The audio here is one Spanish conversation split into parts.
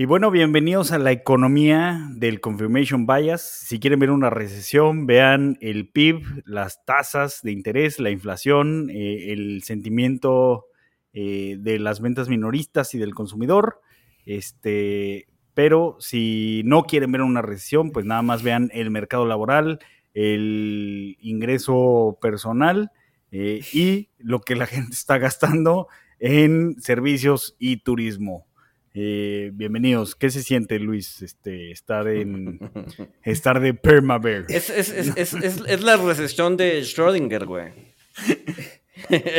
Y bueno, bienvenidos a la economía del Confirmation Bias. Si quieren ver una recesión, vean el PIB, las tasas de interés, la inflación, eh, el sentimiento eh, de las ventas minoristas y del consumidor. Este, pero si no quieren ver una recesión, pues nada más vean el mercado laboral, el ingreso personal eh, y lo que la gente está gastando en servicios y turismo. Eh, bienvenidos. ¿Qué se siente, Luis, este, estar en estar de permabear? Es, es, es, es, la recesión de Schrödinger, güey.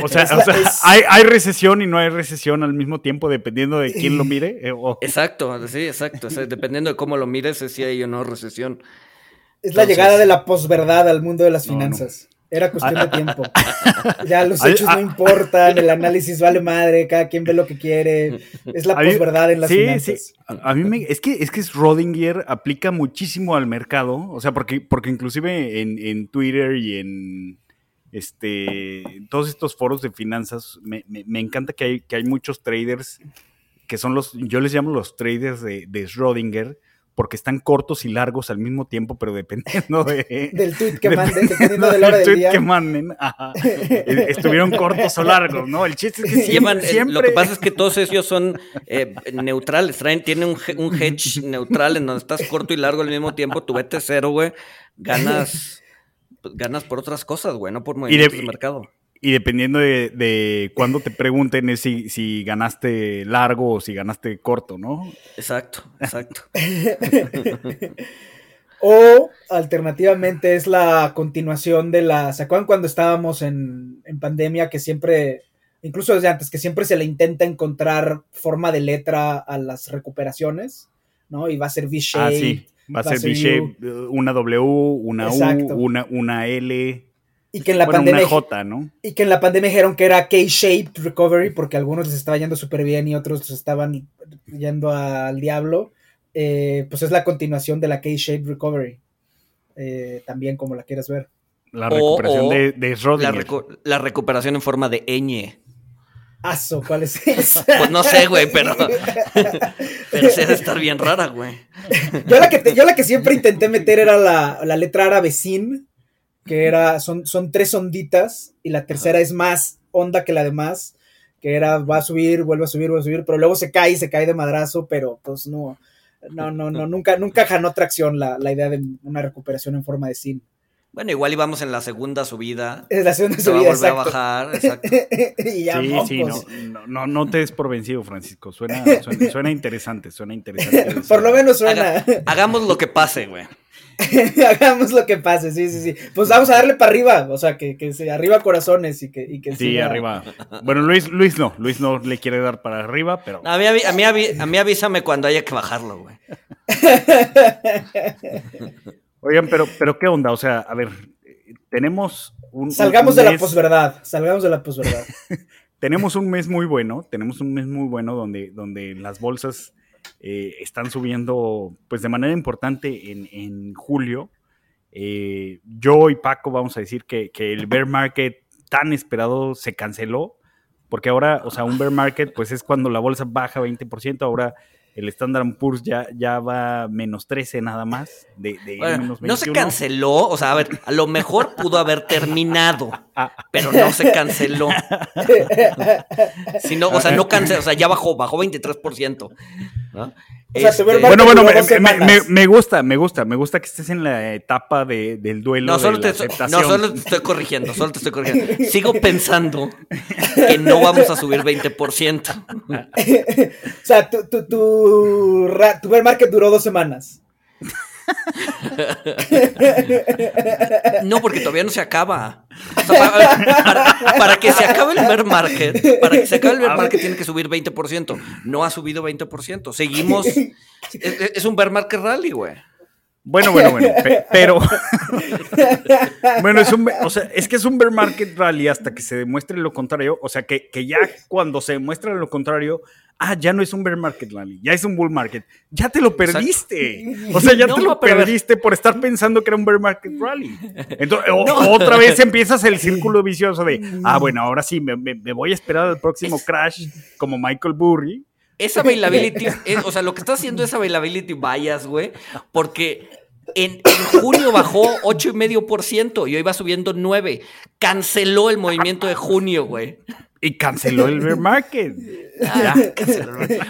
O sea, o sea hay, hay, recesión y no hay recesión al mismo tiempo, dependiendo de quién lo mire. Eh, exacto, sí, exacto. dependiendo de cómo lo mires, si hay o no recesión. Es la llegada de la posverdad al mundo de las finanzas. Era cuestión de tiempo. Ya los hechos no importan, el análisis vale madre, cada quien ve lo que quiere. Es la posverdad en las sí, Sí. A, mí me, es que es que Schrödinger aplica muchísimo al mercado, o sea, porque, porque inclusive en, Twitter y en este todos estos foros de finanzas, me, encanta que hay, que hay muchos traders que son los, yo les llamo los traders de, de Schrödinger, porque están cortos y largos al mismo tiempo, pero dependiendo de, del tweet que manden, dependiendo de la hora del día. que manden, e, estuvieron cortos o largos, ¿no? El chiste es que Llevan, eh, siempre... lo que pasa es que todos ellos son eh, neutrales, traen, tienen un, un, hedge neutral en donde estás corto y largo al mismo tiempo, tu vete cero, güey, ganas, ganas por otras cosas, güey, no por movimientos de, mercado. Y dependiendo de, de cuándo te pregunten es si, si, ganaste largo o si ganaste corto, ¿no? Exacto, exacto. o alternativamente es la continuación de la. ¿Se acuerdan cuando estábamos en, en, pandemia que siempre, incluso desde antes, que siempre se le intenta encontrar forma de letra a las recuperaciones, ¿no? Y va a ser V-shape. Ah, sí. Va a ser V-shape, una W, una U, una, una L. Y que en la pandemia. Y que en la pandemia dijeron que era K-shaped recovery, porque algunos les estaba yendo súper bien y otros estaban yendo al diablo. Eh, pues es la continuación de la K-shaped recovery. Eh, también, como la quieras ver. La recuperación de, de La, recuperación en forma de ñ. Aso, ¿cuál es esa? Pues no sé, güey, pero. pero se debe estar bien rara, güey. Yo la que, yo la que siempre intenté meter era la, la letra árabe sin que era, son, son tres onditas y la tercera es más onda que la demás, que era va a subir, vuelve a subir, vuelve a subir, pero luego se cae y se cae de madrazo, pero pues no, no, no, no, nunca, nunca ganó tracción la, la idea de una recuperación en forma de sim. Bueno, igual íbamos en la segunda subida. Es la segunda subida, va a, a bajar, exacto. y ya sí, sí, no, no, no, te des por vencido, Francisco. Suena, suena, interesante, suena interesante. por lo menos suena. hagamos lo que pase, güey. Hagamos lo que pase, sí, sí, sí. Pues vamos a darle para arriba, o sea, que, que se arriba corazones y que, y que Sí, arriba. Bueno, Luis, Luis no, Luis no le quiere dar para arriba, pero. A mí, a mí, a mí, avísame cuando haya que bajarlo, güey. Oigan, pero, pero ¿qué onda? O sea, a ver, tenemos un. Salgamos de la posverdad, salgamos de la posverdad. tenemos un mes muy bueno, tenemos un mes muy bueno donde, donde las bolsas eh, están subiendo pues de manera importante en, julio. Eh, yo y Paco vamos a decir que, que, el bear market tan esperado se canceló, porque ahora, o sea, un bear market pues es cuando la bolsa baja 20%, ahora el Standard Poor's ya, ya va menos 13 nada más. De, No se canceló, o sea, a ver, a lo mejor pudo haber terminado, pero no se canceló. Si o sea, no canceló, o sea, ya bajó, bajó 23%. Este, bueno, bueno, me, gusta, me gusta, me gusta que estés en la etapa del duelo. No, solo, te, no, solo te estoy corrigiendo, solo te estoy corrigiendo. Sigo pensando que no vamos a subir 20%. o sea, tu, tu, tu, tu bear market duró dos semanas. No, porque todavía no se acaba. para, que se acabe el bear market, para que se acabe el bear market tiene que subir 20%. No ha subido 20%. Seguimos. Es, un bear market rally, güey. Bueno, bueno, bueno, pero bueno, es un, o sea, es que es un bear market rally hasta que se demuestre lo contrario, o sea, que, que ya cuando se demuestra lo contrario, ah, ya no es un bear market rally, ya es un bull market, ya te lo perdiste, o sea, ya te lo perdiste por estar pensando que era un bear market rally. Entonces, otra vez empiezas el círculo vicioso de, ah, bueno, ahora sí, me, me voy a esperar al próximo crash como Michael Burry esa availability, o sea, lo que está haciendo es availability bias, güey, porque en, junio bajó 8,5% y hoy va subiendo 9. Canceló el movimiento de junio, güey. Y canceló el bear market. Ah,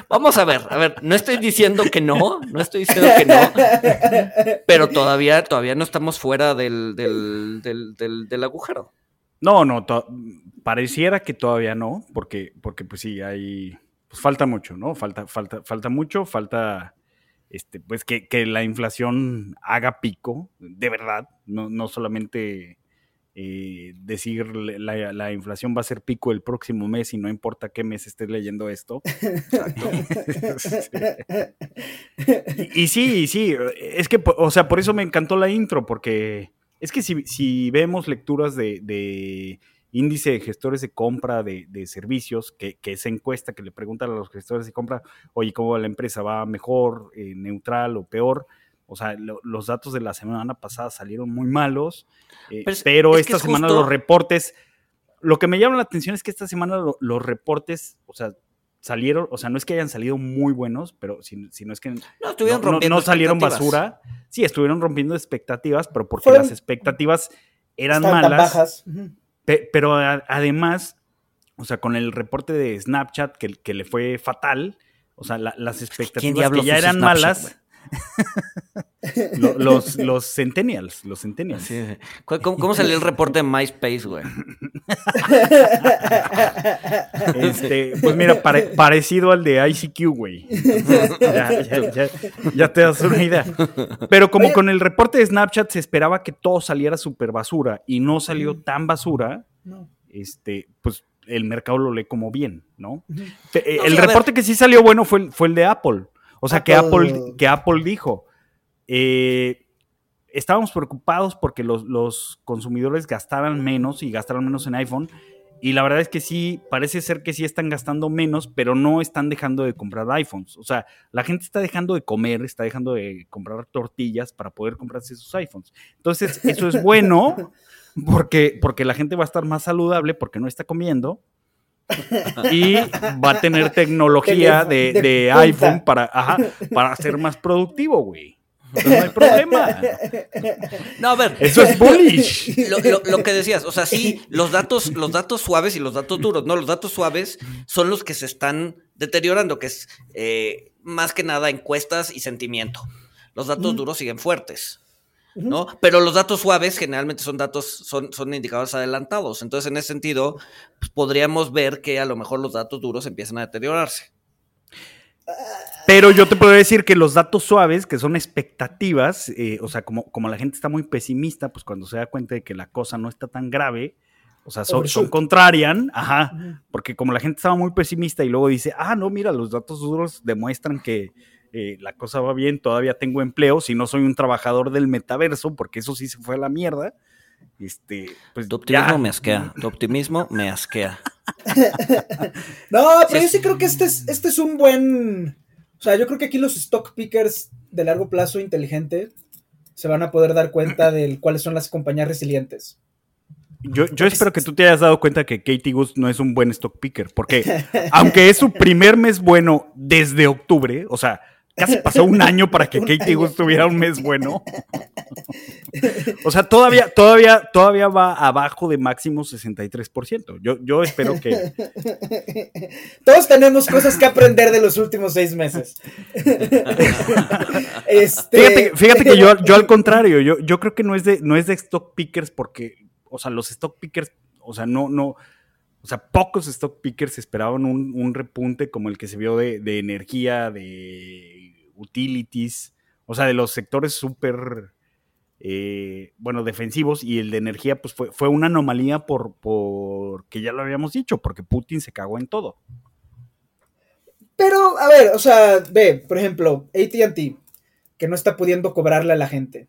Vamos a ver, a ver, no estoy diciendo que no, no estoy diciendo que no, pero todavía, todavía no estamos fuera del, del, del, del agujero. No, no, pareciera que todavía no, porque, porque pues sí, hay pues falta mucho, ¿no? Falta, falta, falta mucho, falta este, pues que, la inflación haga pico, de verdad, no, no solamente eh, decir la, inflación va a ser pico el próximo mes y no importa qué mes estés leyendo esto. y, sí, sí, es que, o sea, por eso me encantó la intro, porque es que si, si vemos lecturas de índice de gestores de compra de, servicios, que, que, esa encuesta que le preguntan a los gestores de compra, oye, ¿cómo va la empresa? ¿Va mejor, eh, neutral o peor? O sea, los datos de la semana pasada salieron muy malos, eh, pero, esta semana los reportes, lo que me llama la atención es que esta semana los reportes, o sea, salieron, o sea, no es que hayan salido muy buenos, pero si, no es que no, salieron basura. Sí, estuvieron rompiendo expectativas, pero porque las expectativas eran malas. Bajas pero además, o sea, con el reporte de Snapchat que, que le fue fatal, o sea, las expectativas que ya eran malas. Los, los centennials, los centennials. ¿Cómo, salió el reporte de MySpace, güey? Este, pues mira, parecido al de ICQ, güey. Ya, te das una idea. Pero como con el reporte de Snapchat se esperaba que todo saliera súper basura y no salió tan basura, este, pues el mercado lo lee como bien, ¿no? el reporte que sí salió bueno fue, fue el de Apple. O sea, que Apple, que Apple dijo, eh, estábamos preocupados porque los, consumidores gastaran menos y gastaran menos en iPhone. Y la verdad es que sí, parece ser que sí están gastando menos, pero no están dejando de comprar iPhones. O sea, la gente está dejando de comer, está dejando de comprar tortillas para poder comprarse sus iPhones. Entonces, eso es bueno porque, porque la gente va a estar más saludable porque no está comiendo y va a tener tecnología de, iPhone para, para ser más productivo, güey. no hay problema. No, a ver. Eso es bullish. Lo, que decías, o sea, sí, los datos, los datos suaves y los datos duros. No, los datos suaves son los que se están deteriorando, que es eh, más que nada encuestas y sentimiento. Los datos duros siguen fuertes. ¿No? Pero los datos suaves generalmente son datos, son, son indicadores adelantados. Entonces, en ese sentido, pues, podríamos ver que a lo mejor los datos duros empiezan a deteriorarse. Pero yo te puedo decir que los datos suaves, que son expectativas, eh, o sea, como, como la gente está muy pesimista, pues cuando se da cuenta de que la cosa no está tan grave, o sea, son, son contrarian, ajá, porque como la gente estaba muy pesimista y luego dice, ah, no, mira, los datos duros demuestran que, eh, la cosa va bien, todavía tengo empleo, si no soy un trabajador del metaverso, porque eso sí se fue a la mierda. Este, pues tu optimismo me asquea, tu optimismo me asquea. no, pero yo sí creo que este es, este es un buen, o sea, yo creo que aquí los stock pickers de largo plazo inteligente se van a poder dar cuenta de cuáles son las compañías resilientes. Yo, yo, espero que tú te hayas dado cuenta que Katie Goose no es un buen stock picker, porque aunque es su primer mes bueno desde octubre, o sea, Casi pasó un año para que Katie Goose tuviera un mes bueno. o sea, todavía, todavía, todavía va abajo de máximo 63%. Yo, yo espero que. Todos tenemos cosas que aprender de los últimos seis meses. Este, fíjate, que yo, yo al contrario, yo, yo creo que no es de, no es de stock pickers porque, o sea, los stock pickers, o sea, no, no. O sea, pocos stock pickers esperaban un, repunte como el que se vio de, de energía, de utilities, o sea, de los sectores súper, eh, bueno, defensivos y el de energía, pues fue, fue una anomalía por, porque ya lo habíamos dicho, porque Putin se cagó en todo. Pero, a ver, o sea, ve, por ejemplo, ATT, que no está pudiendo cobrarle a la gente.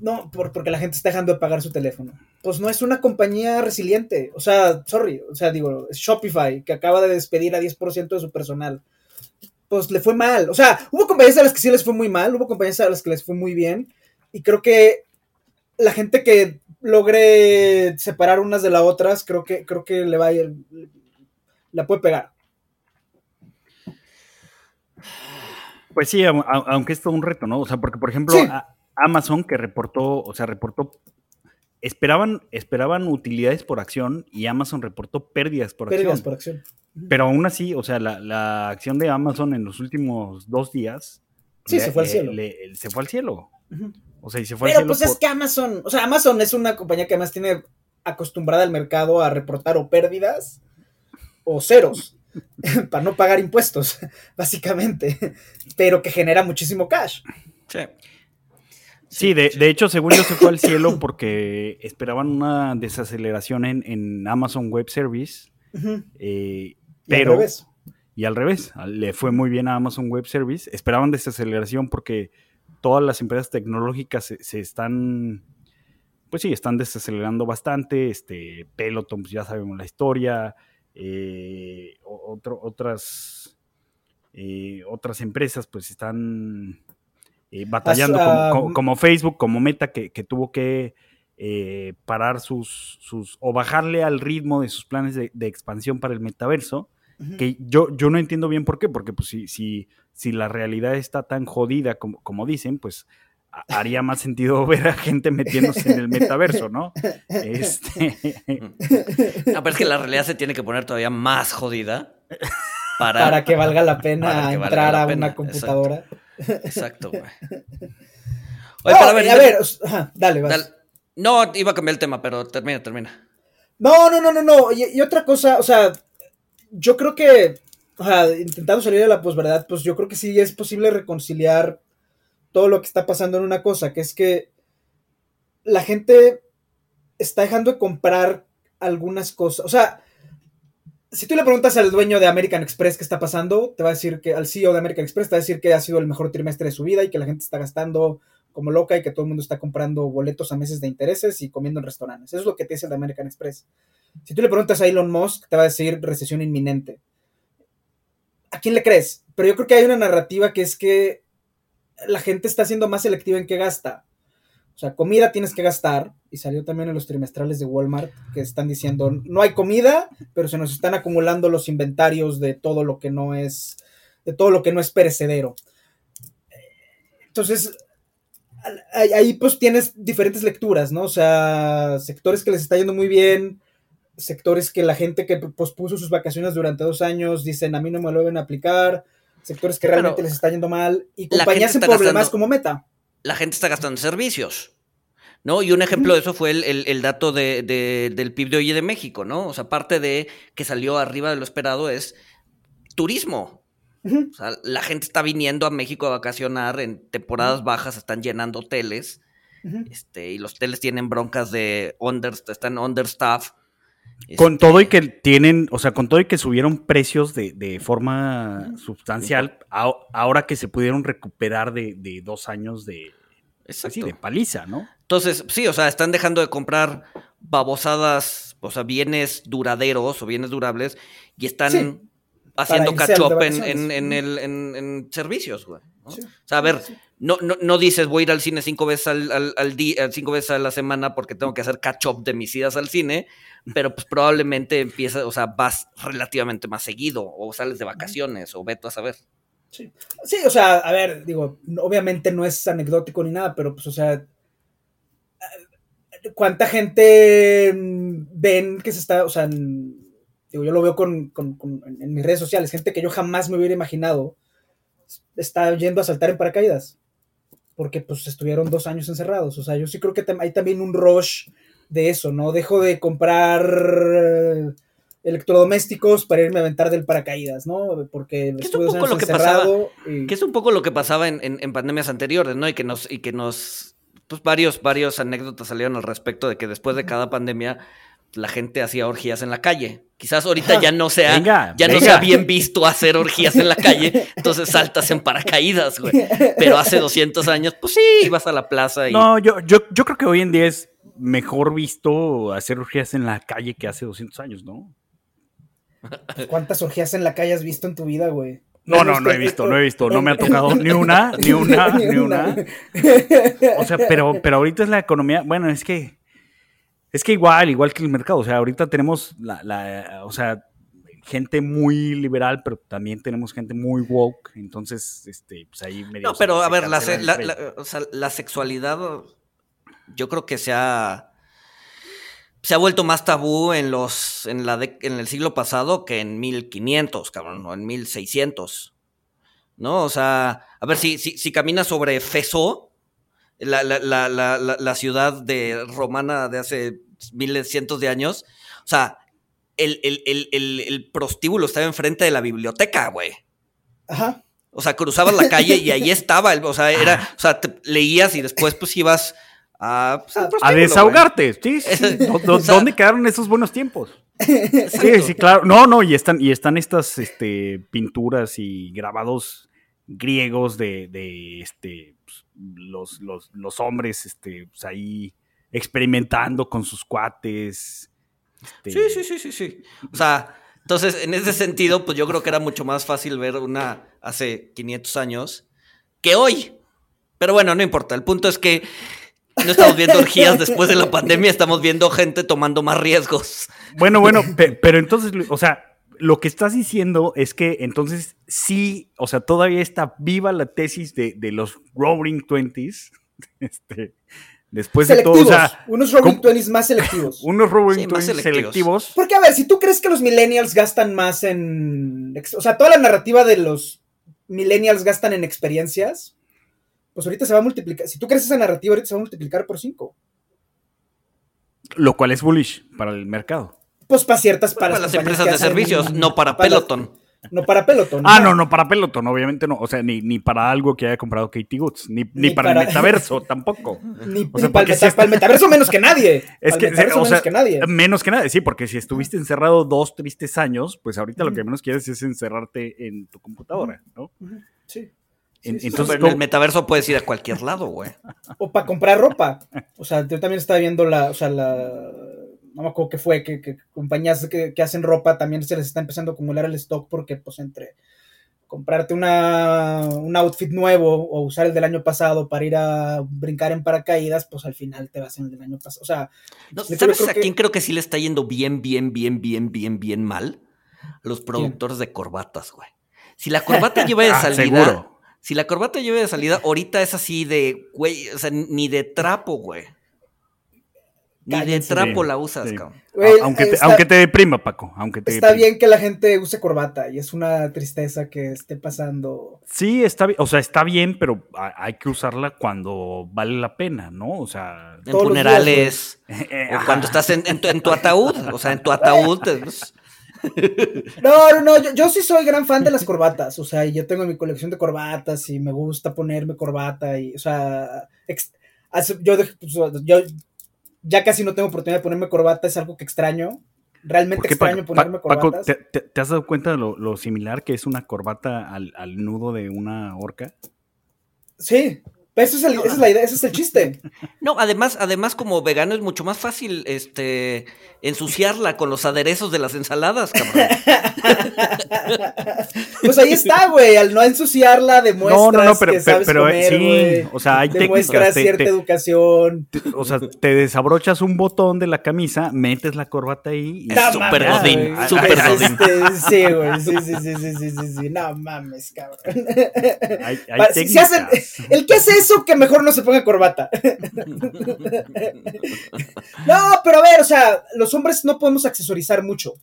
No, por, porque la gente está dejando de pagar su teléfono. Pues no es una compañía resiliente. O sea, sorry, o sea, digo, Shopify, que acaba de despedir a 10% de su personal. Pues le fue mal. O sea, hubo compañías a las que sí les fue muy mal, hubo compañías a las que les fue muy bien. Y creo que la gente que logre separar unas de las otras, creo que, creo que le va a ir, la puede pegar. Pues sí, aunque es todo un reto, ¿no? O sea, porque por ejemplo, Amazon que reportó, o sea, reportó, esperaban, esperaban utilidades por acción y Amazon reportó pérdidas por pérdidas por acción. Pero aún así, o sea, la, acción de Amazon en los últimos dos días. Sí, se fue al cielo. se fue al cielo. O sea, y se fue Pero al cielo. pues es que Amazon, o sea, Amazon es una compañía que además tiene acostumbrada al mercado a reportar o pérdidas o ceros. para no pagar impuestos, básicamente, pero que genera muchísimo cash. Sí. Sí, de, hecho, según yo se fue al cielo porque esperaban una desaceleración en, Amazon Web Service. Eh, pero, y al revés. Y al revés, le fue muy bien a Amazon Web Service. Esperaban desaceleración porque todas las empresas tecnológicas se, se están, pues sí, están desacelerando bastante. Este, Peloton, pues ya sabemos la historia. Eh, otras, eh, otras empresas pues están eh, batallando como, Facebook, como Meta, que, tuvo que parar sus, sus, o bajarle al ritmo de sus planes de, expansión para el metaverso, que yo, yo no entiendo bien por qué, porque pues si, si, si la realidad está tan jodida como, como dicen, pues haría más sentido ver a gente metiéndose en el metaverso, ¿no? Este... No, pero es que la realidad se tiene que poner todavía más jodida para, que valga la pena entrar a una computadora. Exacto, güey. Oye, a ver, dale, vas. No, iba a cambiar el tema, pero termina, termina. No, no, no, no, no. Y, otra cosa, o sea, yo creo que, o sea, intentando salir de la posverdad, pues yo creo que sí es posible reconciliar todo lo que está pasando en una cosa, que es que la gente está dejando de comprar algunas cosas. O sea, si tú le preguntas al dueño de American Express qué está pasando, te va a decir que, al CEO de American Express, te va a decir que ha sido el mejor trimestre de su vida y que la gente está gastando como loca y que todo el mundo está comprando boletos a meses de intereses y comiendo en restaurantes. Eso es lo que te dice el de American Express. Si tú le preguntas a Elon Musk, te va a decir recesión inminente. ¿A quién le crees? Pero yo creo que hay una narrativa que es que la gente está siendo más selectiva en qué gasta. O sea, comida tienes que gastar, y salió también en los trimestrales de Walmart que están diciendo, no hay comida, pero se nos están acumulando los inventarios de todo lo que no es, de todo lo que no es perecedero. Entonces, ahí pues tienes diferentes lecturas, ¿no? O sea, sectores que les está yendo muy bien, sectores que la gente que pospuso sus vacaciones durante dos años dicen, a mí no me lo deben aplicar, sectores que realmente les está yendo mal y compañías en problemas como Meta. La gente está gastando en servicios. ¿no? Y un ejemplo de eso fue el, dato de, del PIB de hoy de México, ¿no? O sea, parte de que salió arriba de lo esperado es turismo. O sea, la gente está viniendo a México a vacacionar en temporadas bajas, están llenando hoteles, este, y los hoteles tienen broncas de under, están understaff. Con todo y este que tienen, o sea, con todo y que subieron precios de, forma sustancial, ahora que se pudieron recuperar de, dos años de, de paliza, ¿no? Entonces, sí, o sea, están dejando de comprar babosadas, o sea, bienes duraderos o bienes durables y están haciendo catch up en, en, servicios, güey. O sea, a ver, no, no, no, dices voy a ir al cine cinco veces al, al, día, cinco veces a la semana porque tengo que hacer catch up de mis idas al cine, pero pues probablemente empiezas, o sea, vas relativamente más seguido, o sales de vacaciones, o veto a saber. Sí. sí, o sea, a ver, digo, obviamente no es anecdótico ni nada, pero pues, o sea, ¿cuánta gente ven que se está, o sea, digo, yo lo veo con, en mis redes sociales, gente que yo jamás me hubiera imaginado está yendo a saltar en paracaídas, porque pues estuvieron dos años encerrados, o sea, yo sí creo que hay también un rush de eso, ¿no? Dejo de comprar electrodomésticos para irme a aventar del paracaídas, ¿no? Porque es un poco lo que pasaba, que es un poco lo que pasaba en, pandemias anteriores, ¿no? Y que nos, y que nos, pues varios, varios anécdotas salieron al respecto de que después de cada pandemia la gente hacía orgías en la calle. Quizás ahorita ya no sea, Venga, ya no sea bien visto hacer orgías en la calle, entonces saltas en paracaídas, güey. Pero hace 200 años, pues sí, ibas a la plaza y... No, yo, yo, yo creo que hoy en día es mejor visto hacer orgías en la calle que hace 200 años, ¿no? ¿Cuántas orgías en la calle has visto en tu vida, güey? No, no, no he visto, no he visto, no me ha tocado ni una, ni una, ni una. O sea, pero, pero ahorita es la economía, bueno, es que, es que igual, igual que el mercado, o sea, ahorita tenemos la, la o sea, gente muy liberal, pero también tenemos gente muy woke, entonces, este, pues ahí medio No, se- pero a ver, la, la- o sea, la sexualidad, yo creo que se ha, se ha vuelto más tabú en los, en la de- en el siglo pasado que en 1500, cabrón, o en 1600. ¿No? O sea, a ver, si, si, si caminas sobre Feso, la, la, la, la, ciudad de romana de hace miles, cientos de años, o sea, el, el, el, el, el prostíbulo estaba enfrente de la biblioteca, güey. Ajá. O sea, cruzabas la calle y ahí estaba, el- o sea, era, o sea, te leías y después pues ibas a, pues, A desahogarte, sí, sí. ¿Dó- dó- O sea- ¿Dónde quedaron esos buenos tiempos? Sí, sí, claro. No, no, y están, y están estas este, pinturas y grabados griegos de, de este, los, los, los hombres este, pues, ahí experimentando con sus cuates. este, Sí, sí, sí, sí, sí. O sea, entonces, en ese sentido, pues yo creo que era mucho más fácil ver una hace 500 años que hoy. Pero bueno, no importa. El punto es que no estamos viendo orgías después de la pandemia, estamos viendo gente tomando más riesgos. Bueno, bueno, pe- pero entonces, o sea, lo que estás diciendo es que entonces sí, o sea, todavía está viva la tesis de, de los Roaring Twenties. Este, después de todo, selectivos. o sea, unos ¿cómo? Twenties más selectivos. unos Roaring Sí, Twenties selectivos. selectivos. Porque, a ver, si tú crees que los millennials gastan más en. O sea, toda la narrativa de los millennials gastan en experiencias, pues ahorita se va a multiplicar. Si tú crees esa narrativa, ahorita se va a multiplicar por 5. Lo cual es bullish para el mercado. Pues para ciertas. Para, Para las empresas de servicios, no para para las- Peloton. No para Peloton. Ah, no, no para Peloton, obviamente no. O sea, ni, ni para algo que haya comprado Katie Goods, ni, ni Ni para, para- el metaverso tampoco. Ni, O sea, ni para, el si meta- está- para el metaverso menos que nadie. Es que, el metaverso o menos que nadie. menos que nada, sí, porque si estuviste encerrado dos tristes años, pues ahorita lo que menos quieres es encerrarte en tu computadora, ¿no? Sí. En- Sí, sí, entonces, Pero en el ¿cómo- metaverso puedes ir a cualquier lado, güey. O para comprar ropa. O sea, yo también estaba viendo la, o sea, la, no me acuerdo qué fue, que, que compañías que, que hacen ropa también se les está empezando a acumular el stock porque pues entre comprarte una, un outfit nuevo o usar el del año pasado para ir a brincar en paracaídas, pues al final te vas en el del año pasado. O sea, No, ¿Sabes creo a que- quién creo que sí le está yendo bien, bien, bien, bien, bien, bien mal? Los productores de corbatas, güey. Si la corbata lleva de Ah, salida, seguro. si la corbata lleva de salida, ahorita es así de, güey, o sea, ni de trapo, güey. Ni de trapo Sí, la usas, sí. cabrón. aunque, te, está- aunque te deprima, Paco, aunque te está deprima. bien que la gente use corbata y es una tristeza que esté pasando. Sí, está bien, o sea, está bien, pero ha- hay que usarla cuando vale la pena, ¿no? O sea, En Todos los días, funerales, o cuando estás en, en tu, en tu ataúd, o sea, en tu ataúd. te- pues, No, no, no, yo, yo sí soy gran fan de las corbatas, o sea, yo tengo mi colección de corbatas y me gusta ponerme corbata y, o sea, ex- yo, pues, yo ya casi no tengo oportunidad de ponerme corbata, es algo que extraño, realmente ¿Por qué, extraño Paco? ponerme Pa- Paco, corbatas. ¿te, te- te has dado cuenta de lo, lo similar que es una corbata al, al nudo de una orca? Sí, eso es, el- esa es la idea, ese es el chiste. No, además, además, como vegano es mucho más fácil este ensuciarla con los aderezos de las ensaladas, cabrón. Pues ahí está, güey, al no ensuciarla demuestras No, no, no, pero, que sabes pero, eh, comer, sí, o sea, hay Demuestras técnicas. cierta te- educación. te- o sea, te desabrochas un botón de la camisa, metes la corbata ahí y Es No súper mames, godín, güey. súper Es godín. este, Sí, güey, sí, sí, sí, sí, sí, sí, sí, no mames, cabrón. hay, hay si- hacen- el que hace eso, que mejor no se ponga corbata. No, pero a ver, o sea, los hombres no podemos accesorizar mucho.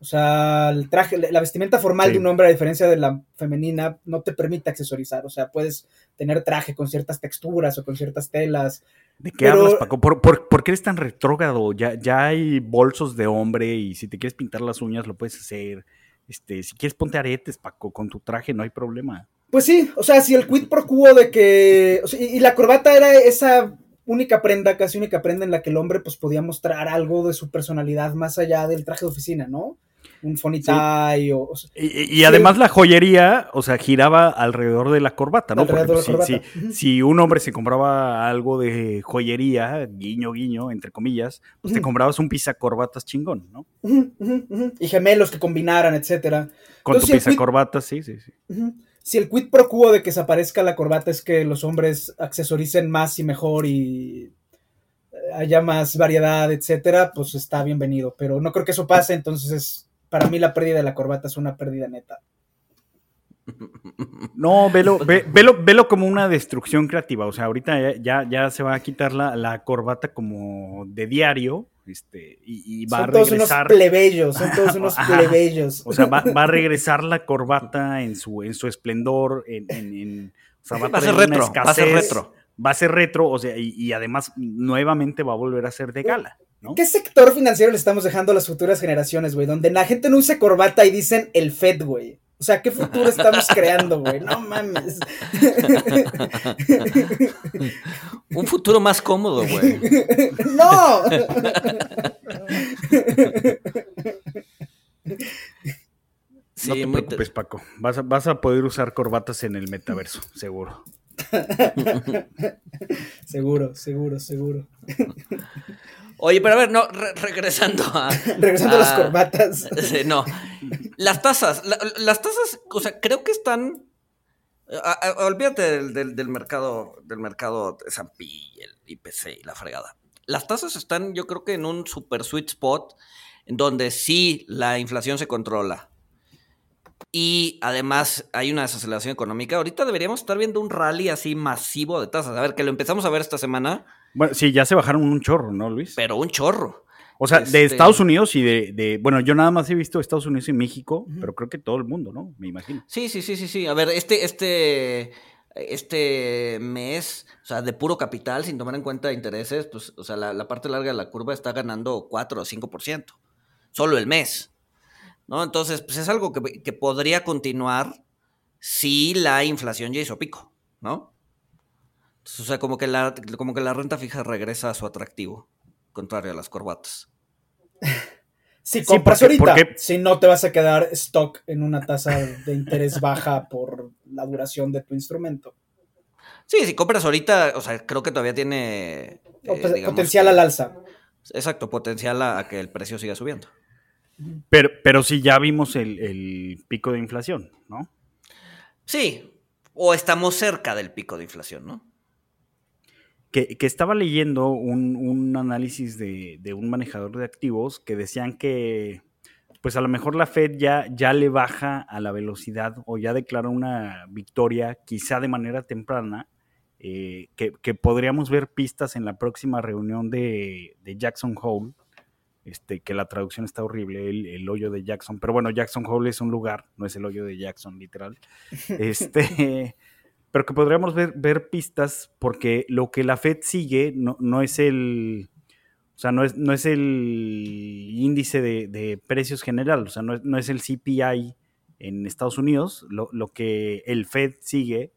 O sea, el traje, la vestimenta formal Sí. de un hombre, a diferencia de la femenina, no te permite accesorizar. O sea, puedes tener traje con ciertas texturas o con ciertas telas. ¿De qué pero- hablas, Paco? ¿Por, por, por qué eres tan retrógrado? Ya, ya hay bolsos de hombre y si te quieres pintar las uñas lo puedes hacer. Este, si quieres ponte aretes, Paco, con tu traje no hay problema. Pues sí, o sea, si el quid pro quo de que. o sea, y, y la corbata era esa única prenda, casi única prenda en la que el hombre pues podía mostrar algo de su personalidad más allá del traje de oficina, ¿no? Un funny tie o... Y, además la joyería, o sea, giraba alrededor de la corbata, ¿no? Porque pues, si, un hombre se compraba algo de joyería, guiño, guiño, entre comillas, pues te comprabas un corbatas chingón, ¿no? Y gemelos que combinaran, etcétera. Con tu tu corbatas, sí, sí, sí si el quid pro quo de que se aparezca la corbata es que los hombres accesoricen más y mejor y eh, haya más variedad, etcétera, pues está bienvenido. Pero no creo que eso pase, entonces para mí la pérdida de la corbata es una pérdida neta. No, velo, velo, como una destrucción creativa. O sea, ahorita ya, ya se va a quitar la, la corbata como de diario este, y, va a regresar. Todos unos plebeyos, son todos unos plebeyos. O sea, va, a regresar la corbata en su, en su esplendor, en, va, a ser retro, va a ser retro. Va a ser retro, o sea, y, además nuevamente va a volver a ser de gala. ¿No? ¿Qué sector financiero le estamos dejando a las futuras generaciones, güey? Donde la gente no usa corbata y dicen el FED, güey. O sea, ¿qué futuro estamos creando, güey? No mames. Un futuro más cómodo, güey. ¡No! no te preocupes, Paco. Vas a, vas a poder usar corbatas en el metaverso, seguro. seguro, seguro, seguro. Oye, pero a ver, no, regresando a. regresando a, las corbatas. no. Las tasas. las tasas, o sea, creo que están. olvídate del, mercado, del mercado de Zampi, el IPC y la fregada. Las tasas están, yo creo que en un super sweet spot, en donde sí la inflación se controla. Y además hay una desaceleración económica. Ahorita deberíamos estar viendo un rally así masivo de tasas. A ver, que lo empezamos a ver esta semana bueno, sí, ya se bajaron un chorro, ¿no, Luis? Pero un chorro. O sea, de este Estados Unidos y de, Bueno, yo nada más he visto Estados Unidos y México, pero creo que todo el mundo, ¿no? Me imagino. Sí, sí, sí, sí, sí. A ver, este, este, este mes, o sea, de puro capital, sin tomar en cuenta intereses, pues, o sea, la, parte larga de la curva está ganando 4 o 5%. Solo el mes. ¿No? Entonces, pues es algo que, que podría continuar si la inflación ya hizo pico, ¿no? O sea, como que la, como que la renta fija regresa a su atractivo, contrario a las corbatas. Si compras ahorita, si no te vas a quedar stock en una tasa de interés baja por la duración de tu instrumento. Sí, si compras ahorita, o sea, creo que todavía tiene... Eh, potencial al alza. Exacto, potencial a, que el precio siga subiendo. Pero, pero sí ya vimos el, el pico de inflación, ¿no? Sí, o estamos cerca del pico de inflación, ¿no? Que, estaba leyendo un, análisis de, un manejador de activos que decían que, pues a lo mejor la Fed ya, ya le baja a la velocidad o ya declara una victoria, quizá de manera temprana, eh, que, podríamos ver pistas en la próxima reunión de, Jackson Hole, este, que la traducción está horrible, el, el, hoyo de Jackson, pero bueno, Jackson Hole es un lugar, no es el hoyo de Jackson, literal. Este, pero que podríamos ver, ver pistas porque lo que la Fed sigue no, no es el... O sea, no es, no es el índice de, precios general, o sea, no es, no es el CPI en Estados Unidos. Lo, lo, que el Fed sigue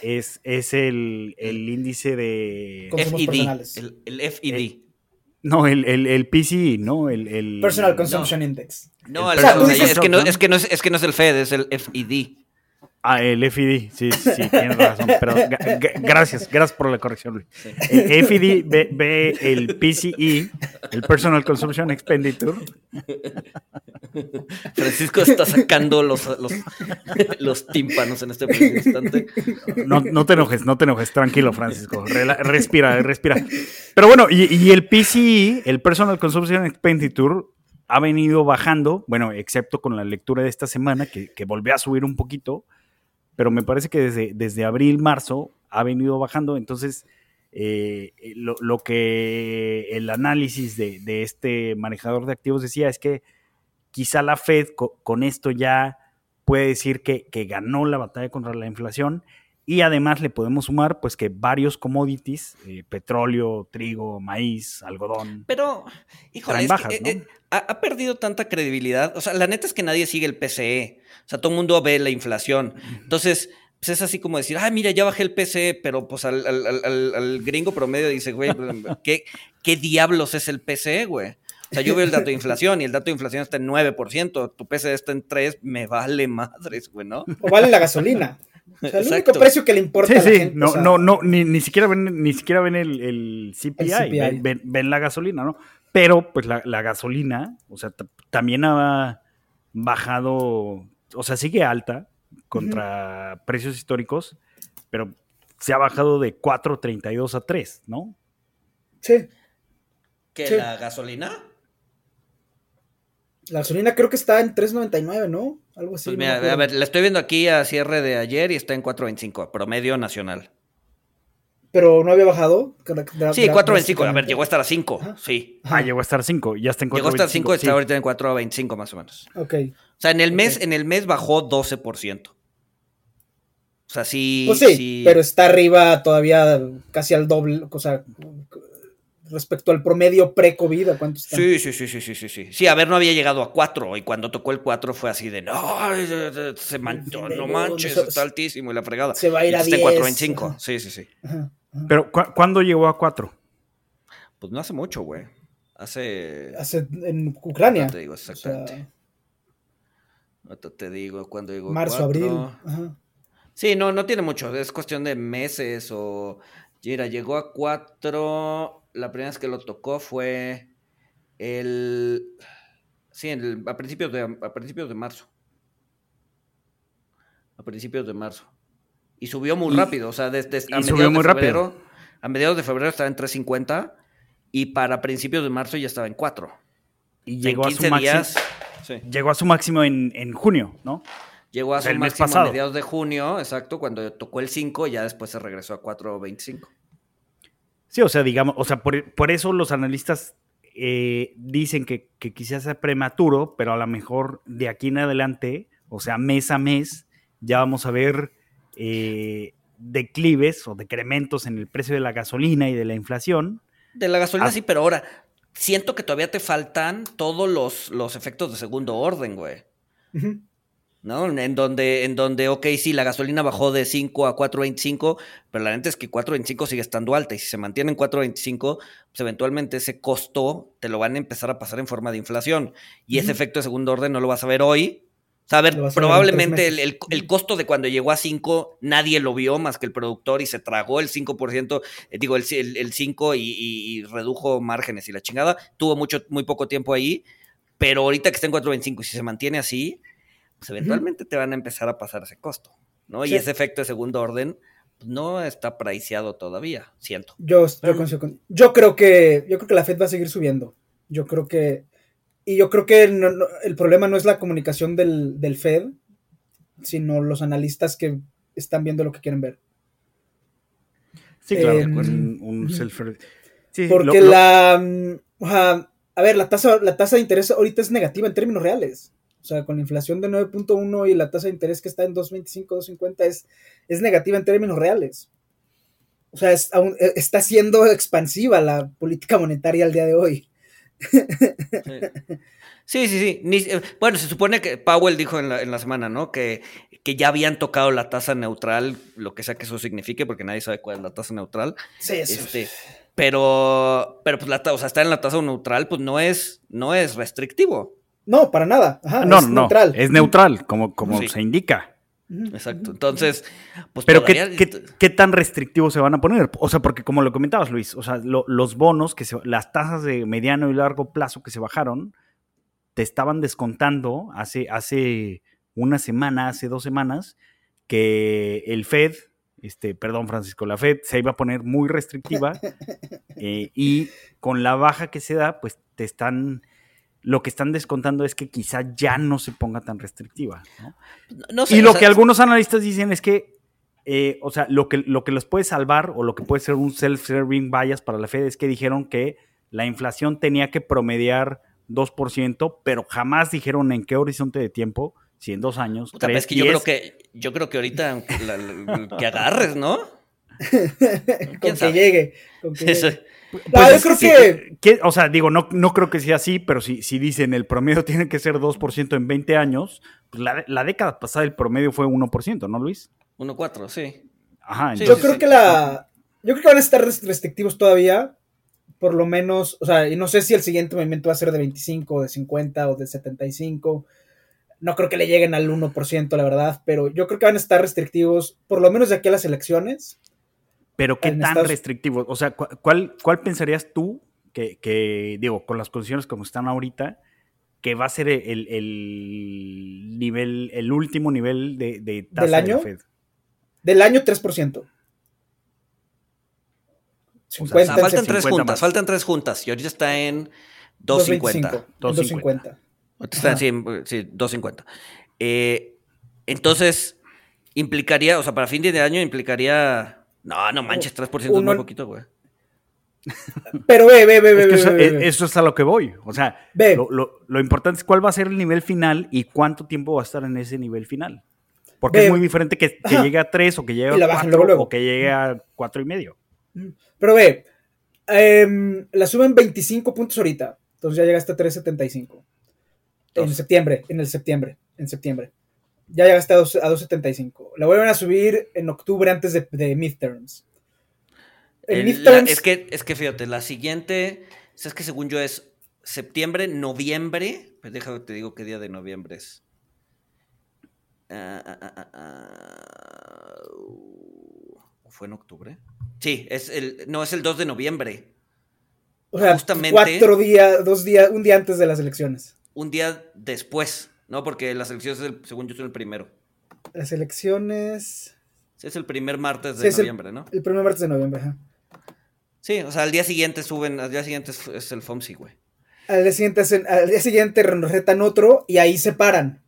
es, es el, el índice de... FED, el, el FED. no, el, el, el PCE, ¿no? El, el Personal Consumption Index. No, es, que no, es, que no es, es que no es el Fed, es el FED. Ah, el FID, sí, sí, tienes razón. Pero gracias, gracias por la corrección, Luis. El FID ve, el PCE, el Personal Consumption Expenditure. Francisco está sacando los, los, tímpanos en este instante. No, no, te enojes, no te enojes, tranquilo, Francisco. respira, respira. Pero bueno, y, el PCE, el Personal Consumption Expenditure, ha venido bajando, bueno, excepto con la lectura de esta semana, que, que volvió a subir un poquito pero me parece que desde, desde abril, marzo ha venido bajando, entonces eh, eh, lo, que el análisis de, este manejador de activos decía es que quizá la Fed con, esto ya puede decir que, ganó la batalla contra la inflación y además le podemos sumar pues que varios commodities, eh, petróleo, trigo, maíz, algodón. Pero, híjole, bajas, ¿no? ha, perdido tanta credibilidad. O sea, la neta es que nadie sigue el PCE. O sea, todo el mundo ve la inflación. Entonces, pues es así como decir, ah, mira, ya bajé el PC, pero pues al, al- al- al gringo promedio dice, güey, ¿qué, ¿qué diablos es el PC, güey? O sea, yo veo el dato de inflación y el dato de inflación está en 9%, tu PC está en 3, me vale madres, güey, ¿no? O vale la gasolina. O sea, el único precio que le importa Sí, a la sí, gente. no, o sea, no, no, ni, ni siquiera ven, ni siquiera ven el, el CPI, El CPI. Ven, ven- ven la gasolina, ¿no? Pero, pues, la, la gasolina, o sea, también ha bajado, o sea, sigue alta contra precios históricos, pero se ha bajado de 4.32 a 3, ¿no? Sí. ¿Que Sí. la gasolina? La gasolina creo que está en 3.99, ¿no? Algo así. Pues no mira, acuerdo. a ver, la estoy viendo aquí a cierre de ayer y está en 4.25, promedio nacional. Pero no había bajado. Sí, 4.25, a ver, llegó a estar a 5, Ajá. sí. Ah, llegó a estar 5, ya está en 4.25. Llegó a estar 5, sí. está ahorita en 4.25 más o menos. Ok. O sea, en el mes, Ok. en el mes bajó 12%. O sea, sí. Pues sí, pero está arriba todavía casi al doble, o sea, respecto al promedio pre-COVID, ¿a cuánto está? Sí, sí, sí, sí, sí, sí, sí. Sí, a ver, no había llegado a 4 y cuando tocó el 4 fue así de, no, se manchó, no manches, está altísimo y la fregada. Se va a ir Y a está 10. en 4.25. Ajá. Sí, sí, sí. Ajá, ajá. Pero, ¿cu- ¿cuándo llegó a 4? Pues no hace mucho, güey. Hace... Hace en Ucrania. No te digo o sea, exactamente. Ahorita te digo cuándo llegó. a marzo, cuatro. abril. Ajá. Sí, no, no tiene mucho. Es cuestión de meses o. Mira, llegó a cuatro. La primera vez que lo tocó fue el. Sí, el- a, principios de, a principios de marzo. A principios de marzo. Y subió muy Y- rápido. O sea, desde y subió muy rápido. A mediados de febrero estaba en 3.50 y para principios de marzo ya estaba en 4. Y En llegó a 15 su máximo. días. Sí. Llegó a su máximo en, en junio, ¿no? Llegó a su El mes máximo a mediados de junio, exacto, cuando tocó el 5 y ya después se regresó a 4.25. Sí, o sea, digamos, o sea, por, por eso los analistas eh, dicen que, que quizás sea prematuro, pero a lo mejor de aquí en adelante, o sea, mes a mes, ya vamos a ver eh, declives o decrementos en el precio de la gasolina y de la inflación. De la gasolina Ah. sí, pero ahora siento que todavía te faltan todos los, los efectos de segundo orden, güey. Ujú. ¿No? En donde, en donde, ok, sí, la gasolina bajó de 5 a 4.25, pero la neta es que 4.25 sigue estando alta y si se mantiene en 4.25, pues eventualmente ese costo te lo van a empezar a pasar en forma de inflación. Y ese efecto de segundo orden no lo vas a ver hoy. O sea, a ver, a probablemente el, el- el costo de cuando llegó a 5 nadie lo vio más que el productor y se tragó el 5%, eh, digo, el, el, el 5 y, y- y redujo márgenes y la chingada. Tuvo mucho, muy poco tiempo ahí, pero ahorita que está en 4.25 y si se mantiene así, pues eventualmente te van a empezar a pasar ese costo, ¿no? Sí. Y ese efecto de segundo orden pues, no está priceado todavía, siento. Yo, yo, con- yo creo que yo creo que la Fed va a seguir subiendo. Yo creo que y yo creo que no- no- el problema no es la comunicación del, del Fed, sino los analistas que están viendo lo que quieren ver. Sí, claro, Eh, un, un self- sí, Porque lo- lo- la mm, a ver, la tasa la tasa de interés ahorita es negativa en términos reales. O sea, con la inflación de 9.1 y la tasa de interés que está en 2.25, 2.50 es, es negativa en términos reales. O sea, es aún- eh, está siendo expansiva la política monetaria al día de hoy. Sí, sí, sí. Ni- eh, bueno, se supone que Powell dijo en la, en la semana, ¿no? Que, que ya habían tocado la tasa neutral, lo que sea que eso signifique, porque nadie sabe cuál es la tasa neutral. Sí, eso. Este, pero, pero pues la, o sea, estar en la tasa neutral, pues no es, no es restrictivo. No, para nada. Ajá, no, es no, neutral. es neutral, como, como Sí. se indica. Exacto. Entonces, pues Pero ¿qué, qué- qué tan restrictivos se van a poner? O sea, porque como lo comentabas, Luis, o sea, lo- los bonos, que se- las tasas de mediano y largo plazo que se bajaron, te estaban descontando hace, hace una semana, hace dos semanas, que el Fed, este, perdón, Francisco, la Fed se iba a poner muy restrictiva eh, y con la baja que se da, pues te están, lo que están descontando es que quizá ya no se ponga tan restrictiva. ¿no? no sé, Y o lo sea, que algunos analistas dicen es que, eh, o sea, lo que, lo que los puede salvar o lo que puede ser un self-serving bias para la Fed es que dijeron que la inflación tenía que promediar 2%, pero jamás dijeron en qué horizonte de tiempo, si en dos años, puta, tres, es que yo creo que, yo creo que ahorita la- la- que agarres, ¿no? con que llegue. con que Eso- llegue. Pues No, yo es creo sí, que- que- O sea, digo, no, no creo que sea así, pero si, si dicen el promedio tiene que ser 2% en 20 años, pues la, la década pasada el promedio fue 1%, ¿no, Luis? 1.4, sí. Ajá, Sí, Yo entonces, creo que la. Yo creo que van a estar rest- restrictivos todavía. Por lo menos. O sea, y no sé si el siguiente movimiento va a ser de 25, o de 50 o de 75. No creo que le lleguen al 1%, la verdad. Pero yo creo que van a estar restrictivos, por lo menos de aquí a las elecciones. Pero qué tan Estados- restrictivo, o sea, ¿cu- ¿cuál, cuál pensarías tú que, que, digo, con las condiciones como están ahorita, que va a ser el, el nivel, el último nivel de, de tasa ¿Del de año? la Fed? Del año, 3%. sea, 50 O sea, faltan tres 50 juntas, más. faltan tres juntas. Y ahorita está en 2.25. 2.50. 2.50. Ahorita está sí, en- sí, 2.50. Eh, entonces, implicaría, o sea, para fin de año implicaría. No, no manches, 3% es Uno- muy poquito, güey. Pero ve, ve, ve, ve, Es que ve, eso, ve, es- ve. eso es a lo que voy. O sea, Ve. lo, lo- lo importante es cuál va a ser el nivel final y cuánto tiempo va a estar en ese nivel final. Porque Ve. es muy diferente que, llegue a 3 o que llegue a bajan 4 luego, luego. o que llegue a cuatro y medio. Pero ve, em, la suben 25 puntos ahorita. Entonces ya llegaste a 3.75. En septiembre, en el septiembre, en septiembre. Ya llegaste a, dos- a 2.75. La vuelven a subir en octubre antes de, de midterms. En El- midterms, la- es, que, es que fíjate, la siguiente, es que según yo es septiembre, noviembre. Pues déjame te digo qué día de noviembre es. Ah, ah, ah, ah, ah, ¿o ¿Fue en octubre? Sí, es el, no, es el 2 de noviembre. o sea, justamente- cuatro días, dos días, un día antes de las elecciones. Un día después, ¿no? Porque las elecciones, es el- según yo, son el primero. Las elecciones. Sí, Es el primer martes de Sí, es el- noviembre, ¿no? El primer martes de noviembre, ajá. Sí, o sea, al día siguiente suben, al día siguiente es, es el FOMSI, güey. Al día siguiente, hacen- al día siguiente retan otro y ahí se paran.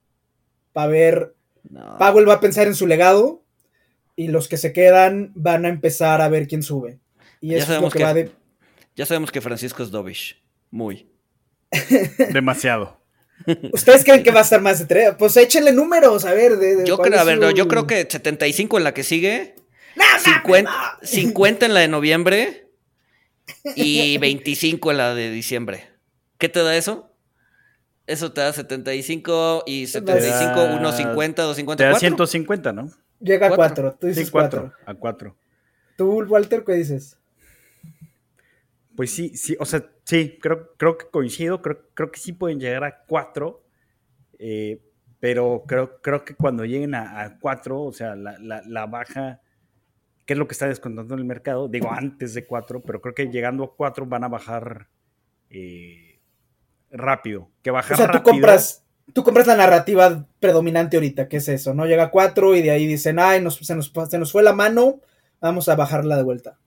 Para ver No. Powell va a pensar en su legado y los que se quedan van a empezar a ver quién sube. Y Ya eso es lo sabemos que, que- va de... Ya sabemos que Francisco es dovish. Muy. Demasiado. ¿Ustedes creen que va a estar más de tres? Pues échenle números, a ver. De, de Yo creo, a ver, no, su- yo creo que 75 en la que sigue, ¡No, mames, 50, no! 50 en la de noviembre y 25 en la de diciembre. ¿Qué te da eso? Eso te da 75 y 75, da- 1.50, Te da 2.54. 150, ¿no? Llega a cuatro. cuatro. Tú dices Sí, cuatro. 4 a 4. Tú, Walter, ¿qué dices? Pues sí, sí, o sea, sí, creo, creo que coincido, creo, creo que sí pueden llegar a 4, pero creo, creo que cuando lleguen a 4, o sea, la, la- la baja, que es lo que está descontando en el mercado, digo antes de 4, pero creo que llegando a 4 van a bajar eh, rápido. Que bajar O sea, tú compras, tú compras la narrativa predominante ahorita, que es eso, ¿no? Llega a cuatro y de ahí dicen, ay, nos- se, nos, se nos fue la mano, vamos a bajarla de vuelta.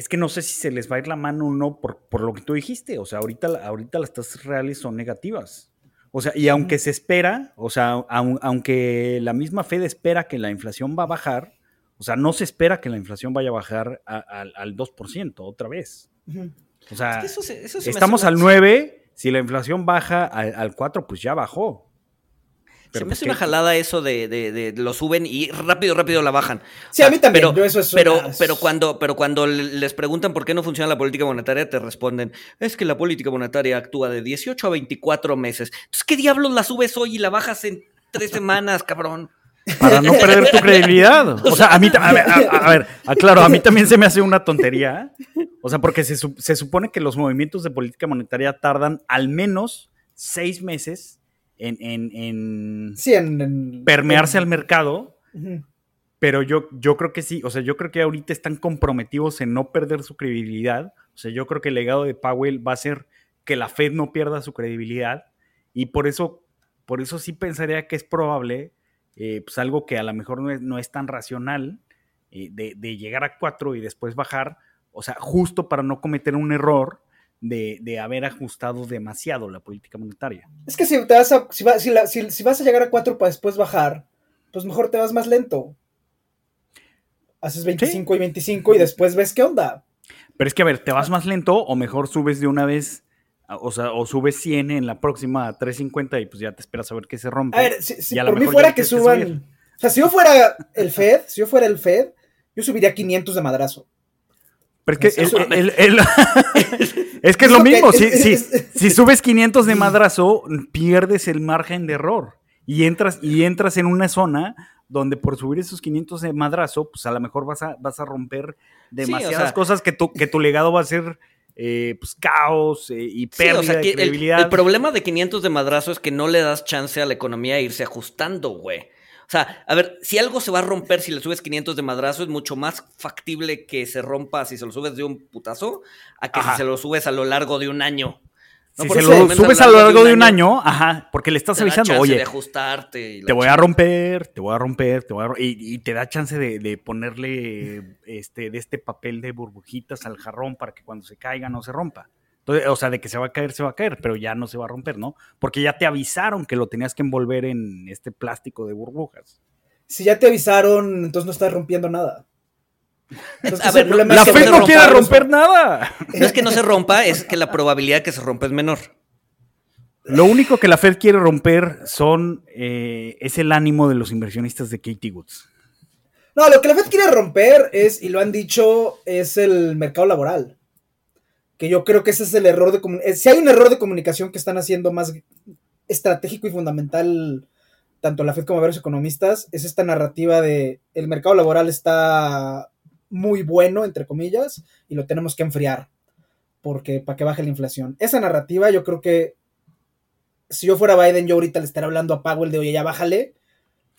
Es que no sé si se les va a ir la mano o no por, por lo que tú dijiste. O sea, ahorita, ahorita las tasas reales son negativas. O sea, y aunque se espera, o sea, aun- aunque la misma Fed espera que la inflación va a bajar, o sea, no se espera que la inflación vaya a bajar a- al- al 2% otra vez. O sea, Es que eso se- eso se me estamos al una- 9, si la inflación baja al, al 4, pues ya bajó. Se Pero me pues hace una jalada eso de, de- de lo suben y rápido, rápido la bajan. Sí, a mí también, Pero, yo eso es pero, una- pero, cuando, pero cuando les preguntan por qué no funciona la política monetaria, te responden, es que la política monetaria actúa de 18 a 24 meses. Entonces, ¿qué diablos la subes hoy y la bajas en tres semanas, cabrón? Para no perder tu credibilidad. O sea, a mí, a ver, a, a ver, aclaro, a mí también se me hace una tontería. O sea, porque se, se supone que los movimientos de política monetaria tardan al menos seis meses en, en- en Sí, en, en- permearse al mercado. Pero yo, yo creo que sí, o sea, yo creo que ahorita están comprometidos en no perder su credibilidad. O sea, yo creo que el legado de Powell va a ser que la Fed no pierda su credibilidad. Y por eso, por eso sí pensaría que es probable, eh, pues algo que a lo mejor no es, no es tan racional, eh, de, de llegar a 4 y después bajar. O sea, justo para no cometer un error de, de haber ajustado demasiado la política monetaria. Es que si te vas a, si, va- si la- si- si vas a llegar a 4 para después bajar, pues mejor te vas más lento. Haces 25 y 25 y después ves qué onda. Pero es que, a ver, ¿te vas más lento o mejor subes de una vez? O sea, o subes 100 en la próxima a 350 y pues ya te esperas a ver qué se rompe. A ver, si, si a por mí fuera que suban. o sea, si yo fuera el Fed, si yo fuera el Fed, yo subiría 500 de madrazo. Es que, Eso- el- el- el- es, que es lo que- mismo. Si, es- si- es- si subes 500 de madrazo, pierdes el margen de error. y entras, y entras en una zona donde por subir esos 500 de madrazo, pues a lo mejor vas a, vas a romper demasiadas sea- cosas que tu, que tu legado va a ser eh, pues, caos eh, y Sí, pérdida o sea, de que el, credibilidad. el problema de 500 de madrazo es que no le das chance a la economía a irse ajustando, güey. O sea, a ver, si algo se va a romper si le subes 500 de madrazo, es mucho más factible que se rompa si se lo subes de un putazo a que Ajá. si se lo subes a lo largo de un año. ¿no? si se lo subes a lo largo de un año, ajá, porque le estás te avisando, oye, de ajustarte. y la te voy a romper, te voy a romper, te voy a ro- y, y te da chance de, de ponerle este, de este papel de burbujitas al jarrón para que cuando se caiga no se rompa. Entonces, o sea, de que se va a caer, se va a caer, pero ya no se va a romper, ¿no? Porque ya te avisaron que lo tenías que envolver en este plástico de burbujas. Si ya te avisaron, entonces no estás rompiendo nada. Entonces, A ese ver, no- problema no La es que se Fed te no rompa, quiere romper nada. No es que no se rompa, es que la probabilidad de que se rompa es menor. Lo único que la Fed quiere romper son eh, es el ánimo de los inversionistas de Katie Woods. No, lo que la Fed quiere romper es, y lo han dicho, es el mercado laboral. Que yo creo que ese es el error de comunicación. Si hay un error de comunicación que están haciendo más estratégico y fundamental, tanto la Fed como varios economistas, es esta narrativa de el mercado laboral está muy bueno, entre comillas, y lo tenemos que enfriar. Porque para que baje la inflación. Esa narrativa, yo creo que si yo fuera Biden, yo ahorita le estaría hablando a Powell de oye, ya bájale.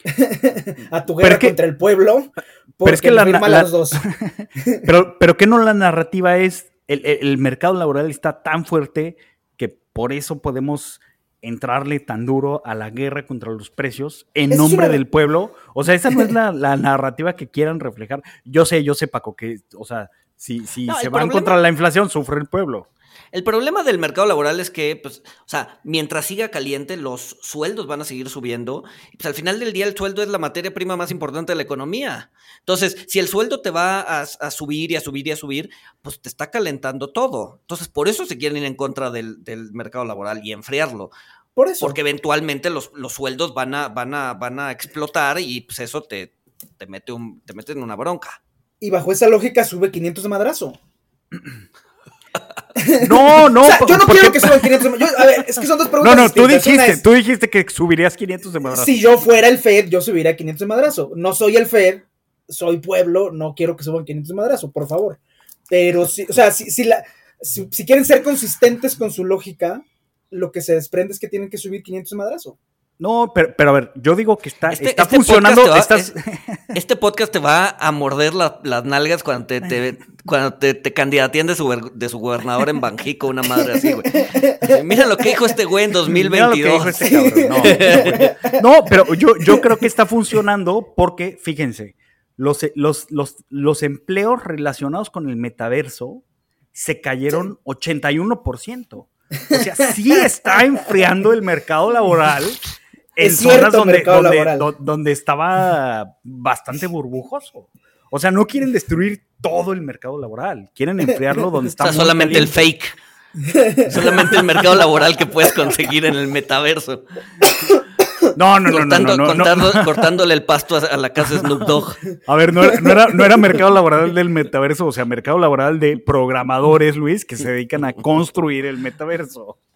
a tu guerra que- contra el pueblo. pero es que porque la- la- los dos. Pero, pero que no la narrativa es, el, el- mercado laboral está tan fuerte que por eso podemos entrarle tan duro a la guerra contra los precios en Es nombre una- del pueblo. O sea, esa no es la, la narrativa que quieran reflejar. Yo sé, yo sé, Paco, que, o sea, si, si No, se van problema- contra la inflación, sufre el pueblo. El problema del mercado laboral es que, pues, o sea, mientras siga caliente, los sueldos van a seguir subiendo. Y pues al final del día, el sueldo es la materia prima más importante de la economía. Entonces, si el sueldo te va a, a subir y a subir y a subir, pues te está calentando todo. Entonces, por eso se quieren ir en contra del, del mercado laboral y enfriarlo. Por eso. Porque eventualmente los, los sueldos van a, van, a, van a explotar y pues eso te, te, mete un, te mete en una bronca. Y bajo esa lógica sube 500 de madrazo. No, no. o sea, yo no porque- quiero que suban 500 de madrazo. A ver, es que son dos No, preguntas. no, tú distintas. Una dijiste, tú dijiste que subirías 500 de madrazo. Si yo fuera el Fed, yo subiría 500 de madrazo. No soy el Fed, soy pueblo, no quiero que suban 500 de madrazo, por favor. Pero si, o sea, si, si la, si, si quieren ser consistentes con su lógica, lo que se desprende es que tienen que subir 500 de madrazo. No, pero, pero a ver, yo digo que está, Este- está este funcionando. podcast te va- estás- Este podcast te va a morder la- las nalgas cuando te, te- cuando te, de su, de su gobernador en Banjico, una madre así, güey. Mira lo que dijo este güey en Mira lo que 2022. dijo este cabrón. No, No, pero yo, yo creo que está funcionando porque, fíjense, los, los, los, los empleos relacionados con el metaverso se cayeron 81%. O sea, sí está enfriando el mercado laboral en Es cierto, zonas donde, donde, laboral. do- donde estaba bastante burbujoso. O sea, no quieren destruir todo el mercado laboral, quieren enfriarlo donde O está sea, muy solamente el fake. Solamente el mercado laboral que puedes conseguir en el metaverso. No, no, no, no, Cortando- no, no, no. cortando- Cortándole el pasto a, a la casa Snoop Dogg. A ver, no era, no, era, no era mercado laboral del metaverso, o sea, mercado laboral de programadores, Luis, que se dedican a construir el metaverso.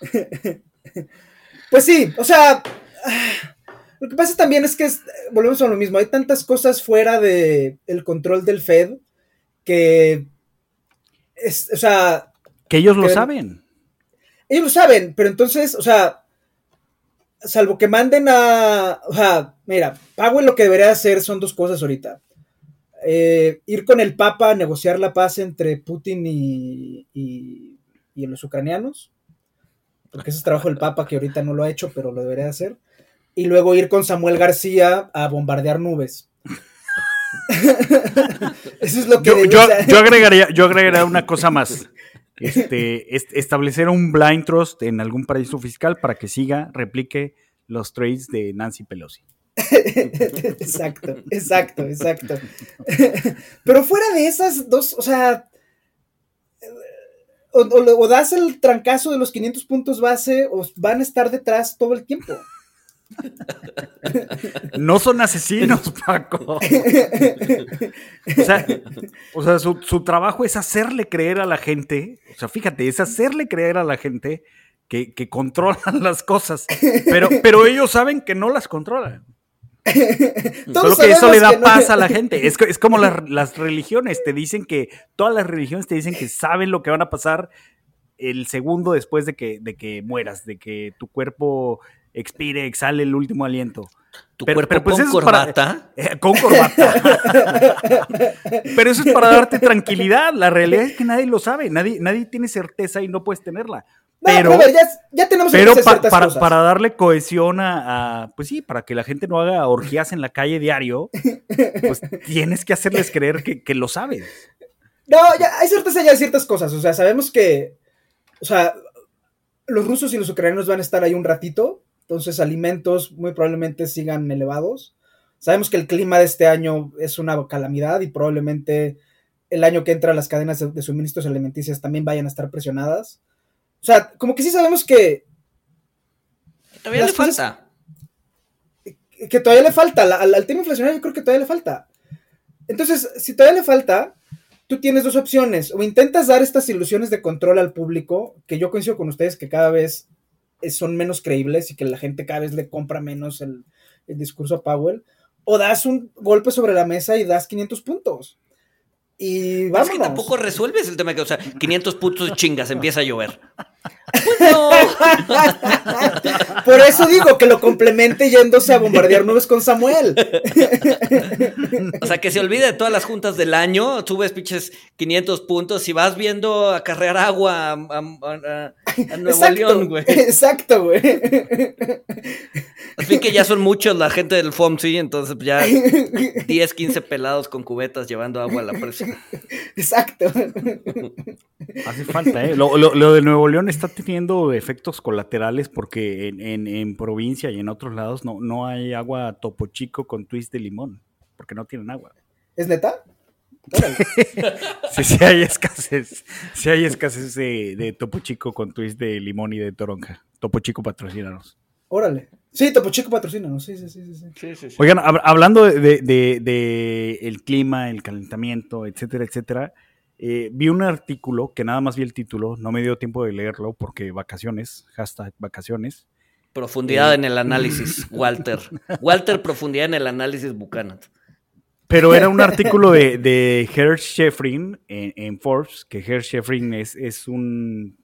Pues sí, o sea, lo que pasa también es que es- volvemos a lo mismo, hay tantas cosas fuera de el control del Fed que es, o sea, Que ellos lo saben. ellos lo saben, pero entonces, o sea, salvo que manden a, o sea, mira, Powell lo que debería hacer son dos cosas ahorita. Eh, ir con el Papa a negociar la paz entre Putin y, y, y los ucranianos, porque ese es trabajo del Papa que ahorita no lo ha hecho, pero lo debería hacer. Y luego ir con Samuel García a bombardear nubes. Eso es lo que Yo, yo- yo agregaría, yo agregaría una cosa más. Este, est- establecer un blind trust en algún paraíso fiscal para que siga, replique los trades de Nancy Pelosi. exacto, exacto, exacto. Pero fuera de esas dos, o sea, o, das el trancazo de los 500 puntos base o van a estar detrás todo el tiempo. No son asesinos, Paco. O sea, o sea, su, trabajo es hacerle creer a la gente, o sea, fíjate, es hacerle creer a la gente que, que controlan las cosas, pero, pero ellos saben que no las controlan. Solo que eso le da paz a la gente. Es, es como las, las, religiones. Te dicen que, todas las religiones te dicen que saben lo que van a pasar el segundo después de que, de que mueras, de que tu cuerpo expire, exhale el último aliento. ¿Tu pero, cuerpo pues con corbata? Eh, con corbata. pero eso es para darte tranquilidad. La realidad es que nadie lo sabe. Nadie, nadie tiene certeza y no puedes tenerla. Pero, ya, tenemos pero para, para darle cohesión a, pues sí, para que la gente no haga orgías en la calle diario, pues tienes que hacerles creer que, que lo sabes. No, ya hay certeza ya ciertas cosas. O sea, sabemos que, o sea, los rusos y los ucranianos van a estar ahí un ratito, entonces alimentos muy probablemente sigan elevados. Sabemos que el clima de este año es una calamidad y probablemente el año que entra las cadenas de, suministros alimenticios también vayan a estar presionadas. O sea, como que sí sabemos que... Todavía le falta. Que, todavía le falta. al, al, tema inflacionario yo creo que todavía le falta. Entonces, si todavía le falta, tú tienes dos opciones. O intentas dar estas ilusiones de control al público, que yo coincido con ustedes que cada vez son menos creíbles y que la gente cada vez le compra menos el, discurso a Powell, o das un golpe sobre la mesa y das 500 puntos. Y vamos. Es que tampoco resuelves el tema que, o sea, 500 puntos chingas, empieza a llover. Por eso digo que lo complemente yéndose a bombardear nubes con Samuel. O sea, que se olvide de todas las juntas del año, subes pinches 500 puntos y vas viendo a carrear agua a, Nuevo León, güey. Exacto, güey. Fin que ya son muchos la gente del FOMC, entonces ya 10, 15 pelados con cubetas llevando agua a la presa. Exacto. Hace falta, ¿eh? Lo, lo de Nuevo León está teniendo efectos colaterales porque en, provincia y en otros lados no, no hay agua topo chico con twist de limón, porque no tienen agua. ¿Es neta? sí, sí hay escasez, sí hay escasez de, topo chico con twist de limón y de toronja. Topo chico patrocínanos. Órale. Sí, Topo Chico patrocínanos, sí, sí, sí, sí. Oigan, hablando de, de, el clima, el calentamiento, etcétera, etcétera, eh, vi un artículo que nada más vi el título, no me dio tiempo de leerlo porque vacaciones, hashtag vacaciones. Profundidad en el análisis, Walter. Walter, profundidad en el análisis Buchanan. Pero era un artículo de, de Hersh Sheffrin en, Forbes, que Hersh Sheffrin es, es un,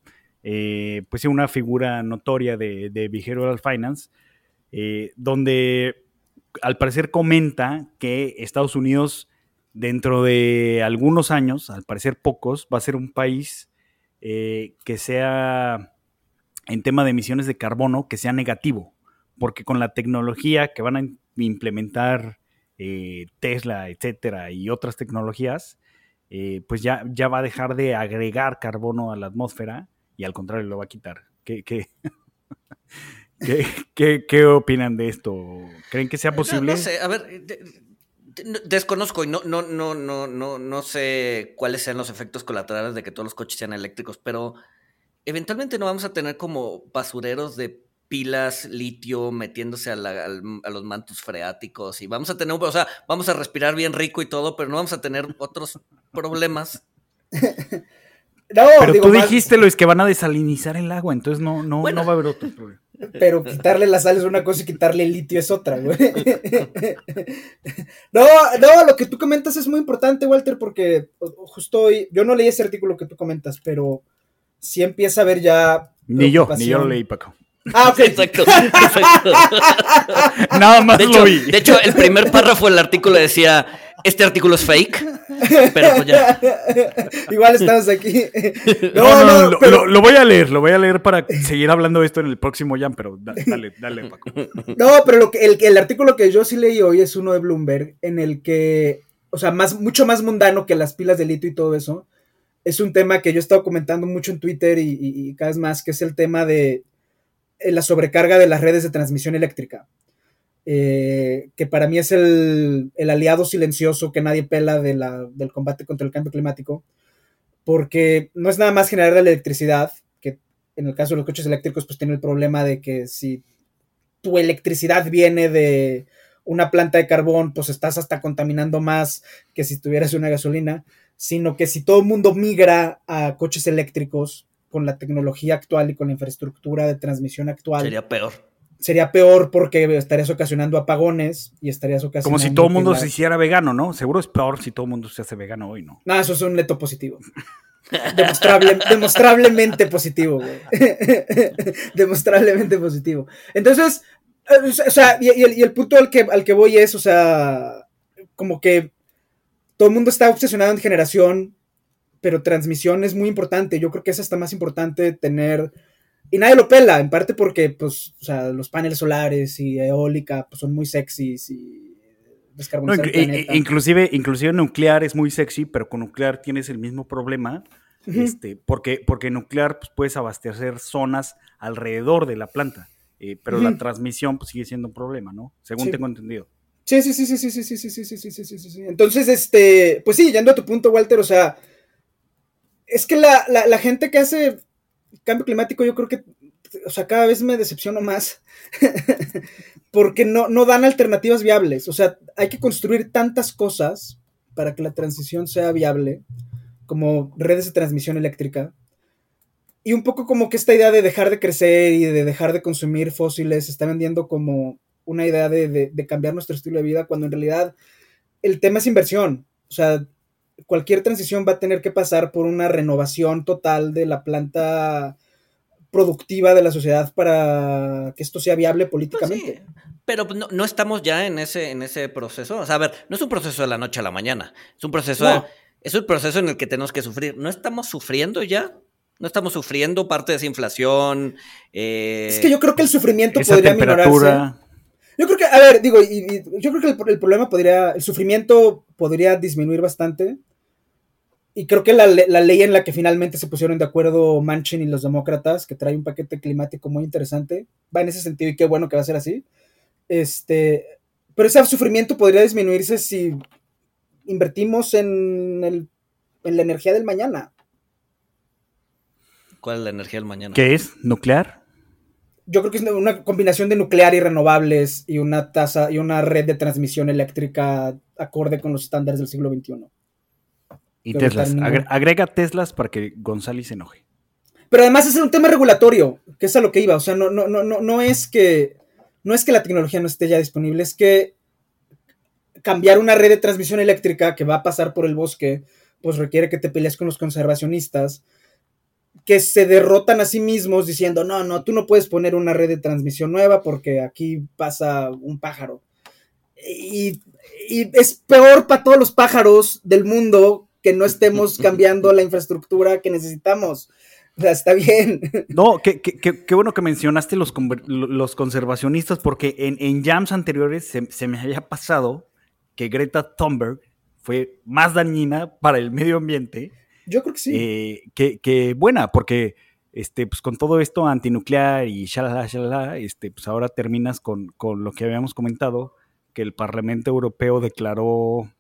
eh, pues una figura notoria de, de behavioral finance, eh, donde al parecer comenta que Estados Unidos dentro de algunos años, al parecer pocos, va a ser un país eh, que sea, en tema de emisiones de carbono, que sea negativo, porque con la tecnología que van a implementar eh, Tesla, etcétera, y otras tecnologías, eh, pues ya, ya va a dejar de agregar carbono a la atmósfera y al contrario lo va a quitar. ¿Qué, qué, ¿Qué, opinan de esto? ¿Creen que sea posible? no sé, a ver, Desconozco y no, no, no, no, no, no sé cuáles sean los efectos colaterales de que todos los coches sean eléctricos, pero eventualmente no vamos a tener como basureros de pilas litio metiéndose a, los mantos freáticos y vamos a tener, o sea, vamos a respirar bien rico y todo, pero no vamos a tener otros problemas. No, pero tú dijiste, Luis, que van a desalinizar el agua, entonces no, no, no va a haber otro problema. Pero quitarle la sal es una cosa y quitarle el litio es otra, güey. No, no, lo que tú comentas es muy importante, Walter, porque justo hoy, yo no leí ese artículo que tú comentas, pero sí empieza a ver ya. Ni yo, ni yo lo leí, Paco. Ah, ok. Exacto, exacto. Nada más de lo vi. De hecho, el primer párrafo del artículo decía: Este artículo es fake. Pero pues ya. Igual estamos aquí. No, no, no, lo, voy a leer, lo voy a leer para seguir hablando de esto en el próximo Jam, pero dale, dale, Paco. No, pero lo que, el, el artículo que yo sí leí hoy es uno de Bloomberg, en el que, o sea, más, mucho más mundano que las pilas de litio y todo eso. Es un tema que yo he estado comentando mucho en Twitter y cada vez más, que es el tema de la sobrecarga de las redes de transmisión eléctrica. Eh, que para mí es el, aliado silencioso que nadie pela del combate contra el cambio climático, porque no es nada más generar la electricidad, que en el caso de los coches eléctricos pues tiene el problema de que si tu electricidad viene de una planta de carbón, pues estás hasta contaminando más que si tuvieras una gasolina, sino que si todo el mundo migra a coches eléctricos, con la tecnología actual y con la infraestructura de transmisión actual. Sería peor. Sería peor porque estarías ocasionando apagones y estarías ocasionando. Como si todo el mundo se hiciera vegano, ¿no? Seguro es peor si todo el mundo se hace vegano hoy, ¿no? No, eso es un neto positivo. Demostrable- demostrablemente positivo, güey. demostrablemente positivo. Entonces, eh, o sea, y, y el, y el punto al que, al que voy es, o sea, como que todo el mundo está obsesionado en generación, pero transmisión es muy importante. Yo creo que es hasta más importante tener. Y nadie lo pela, en parte porque, pues, o sea, los paneles solares y eólica pues, son muy sexys y No, descarbonizar inc- el i- planeta. i- inclusive, inclusive nuclear es muy sexy, pero con nuclear tienes el mismo problema. Este, porque, porque nuclear pues, puedes abastecer zonas alrededor de la planta. eh, pero la transmisión pues, sigue siendo un problema, ¿no? Según Sí. tengo entendido. Sí, sí, sí, sí, sí, sí, sí, sí, sí, sí, sí, sí, sí, sí, sí. Entonces, este, pues sí, yendo a tu punto, Walter, o sea, es que la, la, gente que hace cambio climático, yo creo que, o sea, cada vez me decepciono más, porque no, no dan alternativas viables, o sea, hay que construir tantas cosas para que la transición sea viable, como redes de transmisión eléctrica, y un poco como que esta idea de dejar de crecer y de dejar de consumir fósiles se está vendiendo como una idea de, de- de cambiar nuestro estilo de vida, cuando en realidad el tema es inversión. O sea, cualquier transición va a tener que pasar por una renovación total de la planta productiva de la sociedad para que esto sea viable Pues políticamente. sí, pero no, no estamos ya en ese, en ese proceso. O sea, a ver, no es un proceso de la noche a la mañana. Es un proceso, No. de- es un proceso en el que tenemos que sufrir. ¿No estamos sufriendo ya? ¿No estamos sufriendo parte de esa inflación? Eh, Es que yo creo que el sufrimiento Esa podría minorarse. Yo creo que, a ver, digo, y- y yo creo que el, el problema podría, el sufrimiento podría disminuir bastante. Y creo que la, la ley en la que finalmente se pusieron de acuerdo Manchin y los demócratas, que trae un paquete climático muy interesante, va en ese sentido y qué bueno que va a ser así. Este, pero ese sufrimiento podría disminuirse si invertimos en, el- en la energía del mañana. ¿Cuál es la energía del mañana? ¿Qué es? ¿Nuclear? Yo creo que es una combinación de nuclear y renovables y una tasa y una red de transmisión eléctrica acorde con los estándares del siglo XXI. Y Pero Teslas. ningún- agrega Teslas para que González se enoje. Pero además es un tema regulatorio, que es a lo que iba. O sea, no, no, no, no, no es que no es que la tecnología no esté ya disponible, es que cambiar una red de transmisión eléctrica que va a pasar por el bosque, pues requiere que te pelees con los conservacionistas, que se derrotan a sí mismos diciendo, no, no, tú no puedes poner una red de transmisión nueva porque aquí pasa un pájaro. Y, y es peor para todos los pájaros del mundo que no estemos cambiando la infraestructura que necesitamos. O sea, está bien. No, qué, qué- qué- qué bueno que mencionaste los, los conservacionistas, porque en, en jams anteriores se, se me había pasado que Greta Thunberg fue más dañina para el medio ambiente Yo creo que sí. eh, que, que buena, porque este, pues con todo esto antinuclear y shalala, shalala, este, pues ahora terminas con, con lo que habíamos comentado, que el Parlamento Europeo declaró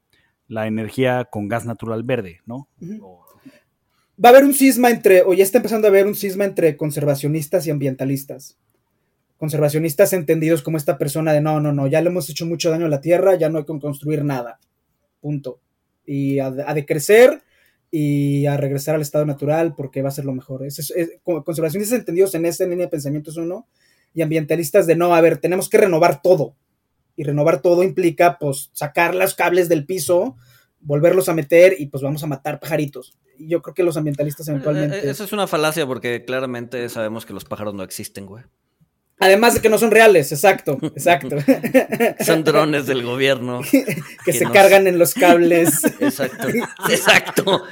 la energía con gas natural verde, ¿no? O- Va a haber un cisma entre, o ya está empezando a haber un cisma entre conservacionistas y ambientalistas. Conservacionistas entendidos como esta persona de no, no, no, ya le hemos hecho mucho daño a la tierra, ya no hay que construir nada. Punto. Y a, a decrecer y a regresar al estado natural porque va a ser lo mejor. Es, es- es- con- conservacionistas entendidos en esa línea de pensamiento es uno, y ambientalistas de no, a ver, tenemos que renovar todo. Y renovar todo implica, pues, sacar los cables del piso, volverlos a meter y pues vamos a matar pajaritos. Y yo creo que los ambientalistas Eh, eventualmente... eh, Eso es una falacia porque claramente sabemos que los pájaros no existen, güey. Además de que no son reales, exacto, exacto. Son drones del gobierno. que que se nos- cargan en los cables. Exacto. Exacto.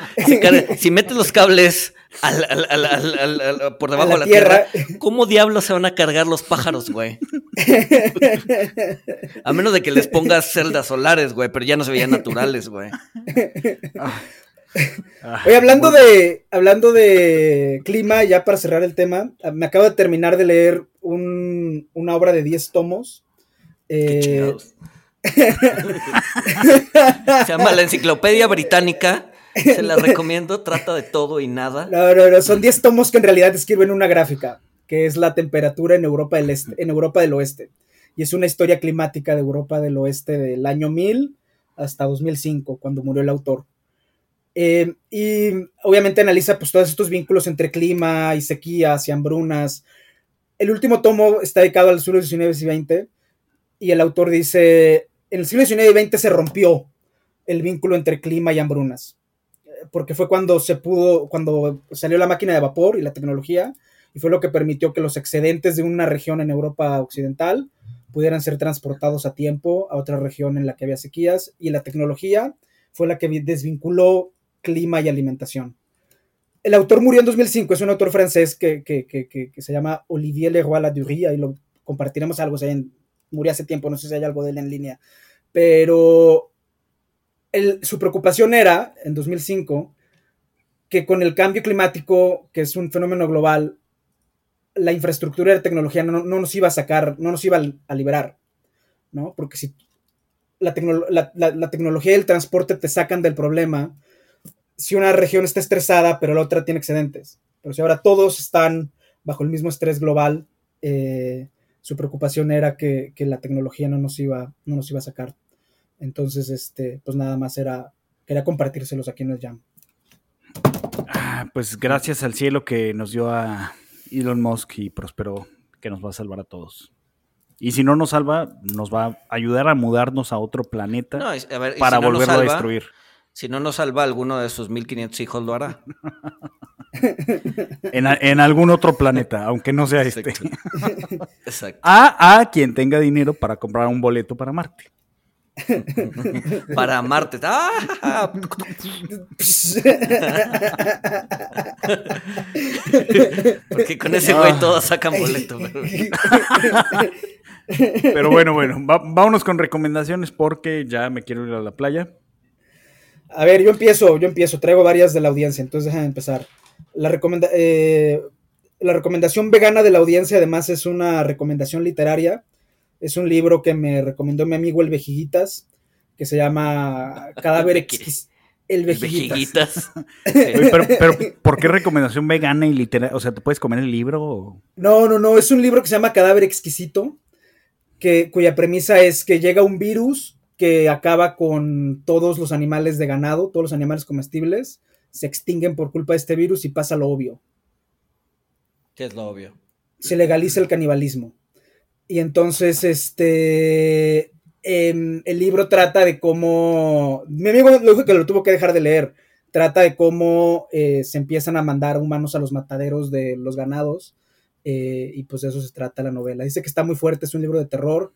Si metes los cables al- al- al- por debajo de la la tierra, tierra. ¿cómo diablos se van a cargar los pájaros, güey? A menos de que les pongas celdas solares, güey, pero ya no se veían naturales, güey. Ah, Oye, hablando de, hablando de clima, ya para cerrar el tema, me acabo de terminar de leer un- una obra de 10 tomos. Eh. Se llama La Enciclopedia Británica. Se la recomiendo. Trata de todo y nada. no, no, no, son 10 tomos que en realidad describen una gráfica, que es la temperatura en Europa del, este, en Europa del Oeste. Y es una historia climática de Europa del Oeste del año 1000 hasta 2005, cuando murió el autor. Eh, y obviamente analiza pues todos estos vínculos entre clima y sequías y hambrunas. El último tomo está dedicado al siglo XIX y XX y el autor dice, en el siglo XIX y XX se rompió el vínculo entre clima y hambrunas, porque fue cuando se pudo, cuando salió la máquina de vapor y la tecnología, y fue lo que permitió que los excedentes de una región en Europa occidental pudieran ser transportados a tiempo a otra región en la que había sequías, y la tecnología fue la que desvinculó clima y alimentación. El autor murió en 2005, es un autor francés que, que, que, que se llama Olivier Leroy Ladurie, y lo compartiremos algo, o en, murió hace tiempo, no sé si hay algo de él en línea, pero su preocupación era, en 2005, que con el cambio climático, que es un fenómeno global, la infraestructura de tecnología no, nos iba a sacar, no nos iba a, liberar, ¿no? Porque si la, la, tecnología y el transporte te sacan del problema, si una región está estresada, pero la otra tiene excedentes. Pero si ahora todos están bajo el mismo estrés global, eh, su preocupación era que, la tecnología no nos iba, no nos iba a sacar. Entonces, este, pues nada más era, quería compartírselos aquí en el Jam. Ah, pues gracias al cielo que nos dio a Elon Musk y prosperó, que nos va a salvar a todos. Y si no nos salva, nos va a ayudar a mudarnos a otro planeta para volverlo a destruir. Si no nos salva, alguno de sus 1500 hijos lo hará. en, algún otro planeta, aunque no sea este. Exacto. A, a quien tenga dinero para comprar un boleto para Marte. para Marte. ¡Ah! Porque con ese güey todos sacan boleto. Pero, bueno, bueno, vámonos con recomendaciones porque ya me quiero ir a la playa. A ver, yo empiezo, yo empiezo, traigo varias de la audiencia, entonces déjame empezar. La, eh, la recomendación vegana de la audiencia además es una recomendación literaria. Es un libro que me recomendó mi amigo El Vejiguitas, que se llama Cadáver El Vejiguitas. pero, ¿por qué recomendación vegana y literaria? O sea, ¿tú puedes comer el libro? No, no, no. Es un libro que se llama Cadáver Exquisito, que, cuya premisa es que llega un virus que acaba con todos los animales de ganado, todos los animales comestibles, se extinguen por culpa de este virus y pasa lo obvio. ¿Qué es lo obvio? Se legaliza el canibalismo. Y entonces, este, em, el libro trata de cómo, mi amigo lo dijo que lo tuvo que dejar de leer, trata de cómo eh, se empiezan a mandar humanos a los mataderos de los ganados, eh, y pues de eso se trata la novela. Dice que está muy fuerte, es un libro de terror,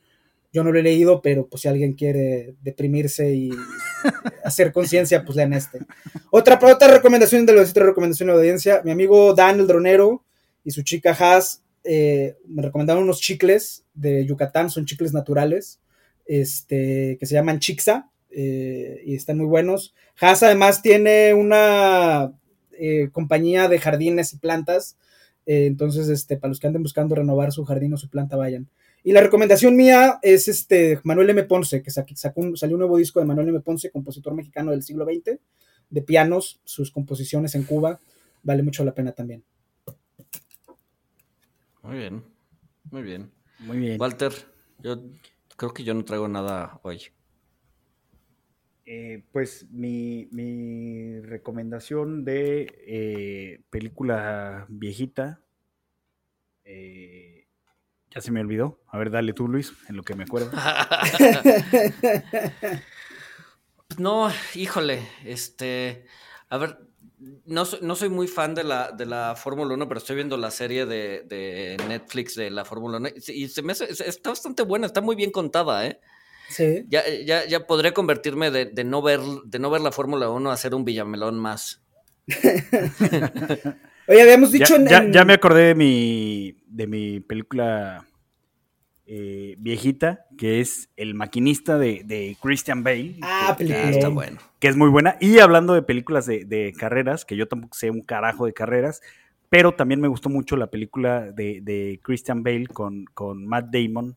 yo no lo he leído, pero pues si alguien quiere deprimirse y hacer conciencia, pues lean este. Otra, otra recomendación de los recomendación de la audiencia, mi amigo Dan el dronero y su chica Haas eh, me recomendaron unos chicles de Yucatán, son chicles naturales, este, que se llaman Chixa eh, y están muy buenos. Haas además tiene una eh, compañía de jardines y plantas, entonces este, para los que anden buscando renovar su jardín o su planta, vayan. Y la recomendación mía es este Manuel M. Ponce, que sacó salió un nuevo disco de Manuel M. Ponce, compositor mexicano del siglo XX, de pianos, sus composiciones en Cuba, vale mucho la pena también. Muy bien, muy bien. Muy bien. Walter, yo creo que yo no traigo nada hoy. Eh, pues mi, recomendación de eh, película viejita eh, ya se me olvidó. A ver, dale tú, Luis, en lo que me acuerdo. no, híjole, este, a ver, no, soy muy fan de la, de la Fórmula 1, pero estoy viendo la serie de, Netflix de la Fórmula 1 y se me está bastante buena, está muy bien contada, ¿eh? Sí. Ya, ya, ya podría convertirme de, no ver, de no ver la Fórmula 1 a ser un villamelón más. Oye, habíamos dicho ya, ya, me acordé de mi, de mi película eh, viejita, que es El maquinista de, Christian Bale. Ah, que, está bueno. Que es muy buena. Y hablando de películas de, carreras, que yo tampoco sé un carajo de carreras, pero también me gustó mucho la película de, Christian Bale con, con Matt Damon,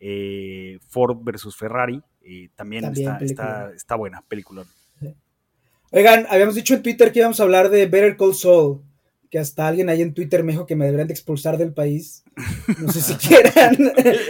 eh, Ford versus Ferrari. también, está, está, está, buena película. Oigan, habíamos dicho en Twitter que íbamos a hablar de Better Call Saul que hasta alguien ahí en Twitter me dijo que me deberían de expulsar del país. No sé si quieran,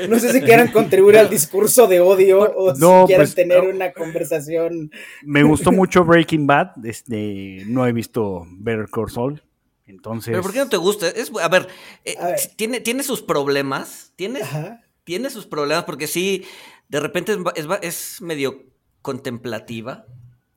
no sé si quieran contribuir al discurso de odio o No, si quieran pues, tener no. una conversación. Me gustó mucho Breaking Bad. Este, no he visto Better Call Saul. Entonces. Pero ¿por qué no te gusta? Es, a ver, eh, A ver. Tiene, tiene sus problemas. Tiene, Ajá. tiene sus problemas porque sí, de repente es, medio contemplativa.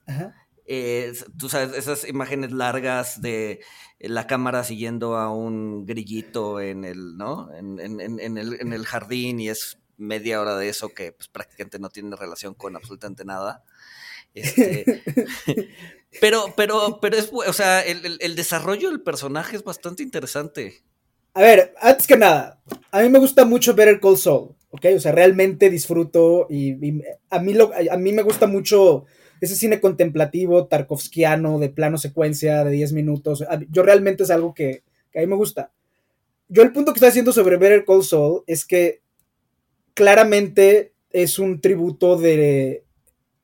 Ajá. Eh, tú sabes, esas imágenes largas de la cámara siguiendo a un grillito en el, ¿no? En, en- en- el, en el jardín y es media hora de eso que pues, prácticamente no tiene relación con absolutamente nada. Este, pero, pero, pero es, o sea, el, el- el desarrollo del personaje es bastante interesante. A ver, antes que nada, a mí me gusta mucho Better Call Saul, ¿ok? O sea, realmente disfruto y, y a, mí lo, a mí me gusta mucho ese cine contemplativo, tarkovskiano, de plano secuencia, de 10 minutos. Yo realmente es algo que, que a mí me gusta. Yo el punto que estoy haciendo sobre Better Call Saul es que claramente es un tributo de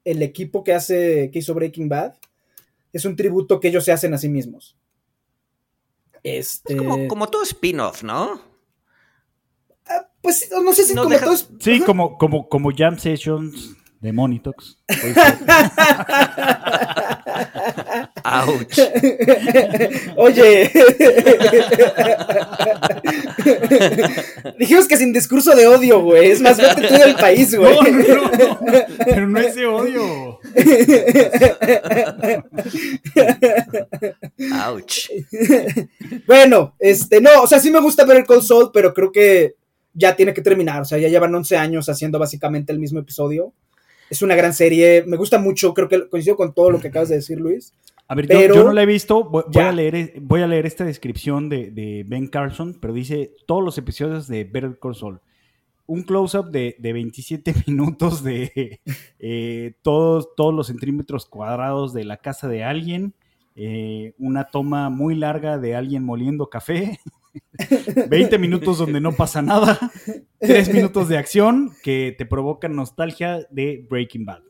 el equipo que hace que hizo Breaking Bad. Es un tributo que ellos se hacen a sí mismos. Este, Es como, como todo spin-off, ¿no? Pues no sé si No como deja- todos. Sí, Ajá. como, como, como Jam Sessions de Monitox. Ouch. Oye. Dijimos que sin discurso de odio, güey. Es más, vete tú del país, güey. No, no, no, pero no es de odio. Ouch. Bueno, este, no, o sea, sí me gusta ver el Cold Soul, pero creo que ya tiene que terminar. O sea, ya llevan 11 años haciendo básicamente el mismo episodio. Es una gran serie. Me gusta mucho. Creo que coincido con todo lo que acabas de decir, Luis. A ver, Pero- yo, yo no la he visto. Voy, a leer, voy a leer esta descripción de, de Ben Carson, pero dice todos los episodios de Better Call Saul. Un close-up de, de 27 minutos de eh, todos, todos los centímetros cuadrados de la casa de alguien. eh, una toma muy larga de alguien moliendo café. 20 minutos donde no pasa nada. 3 minutos de acción que te provocan nostalgia de Breaking Bad.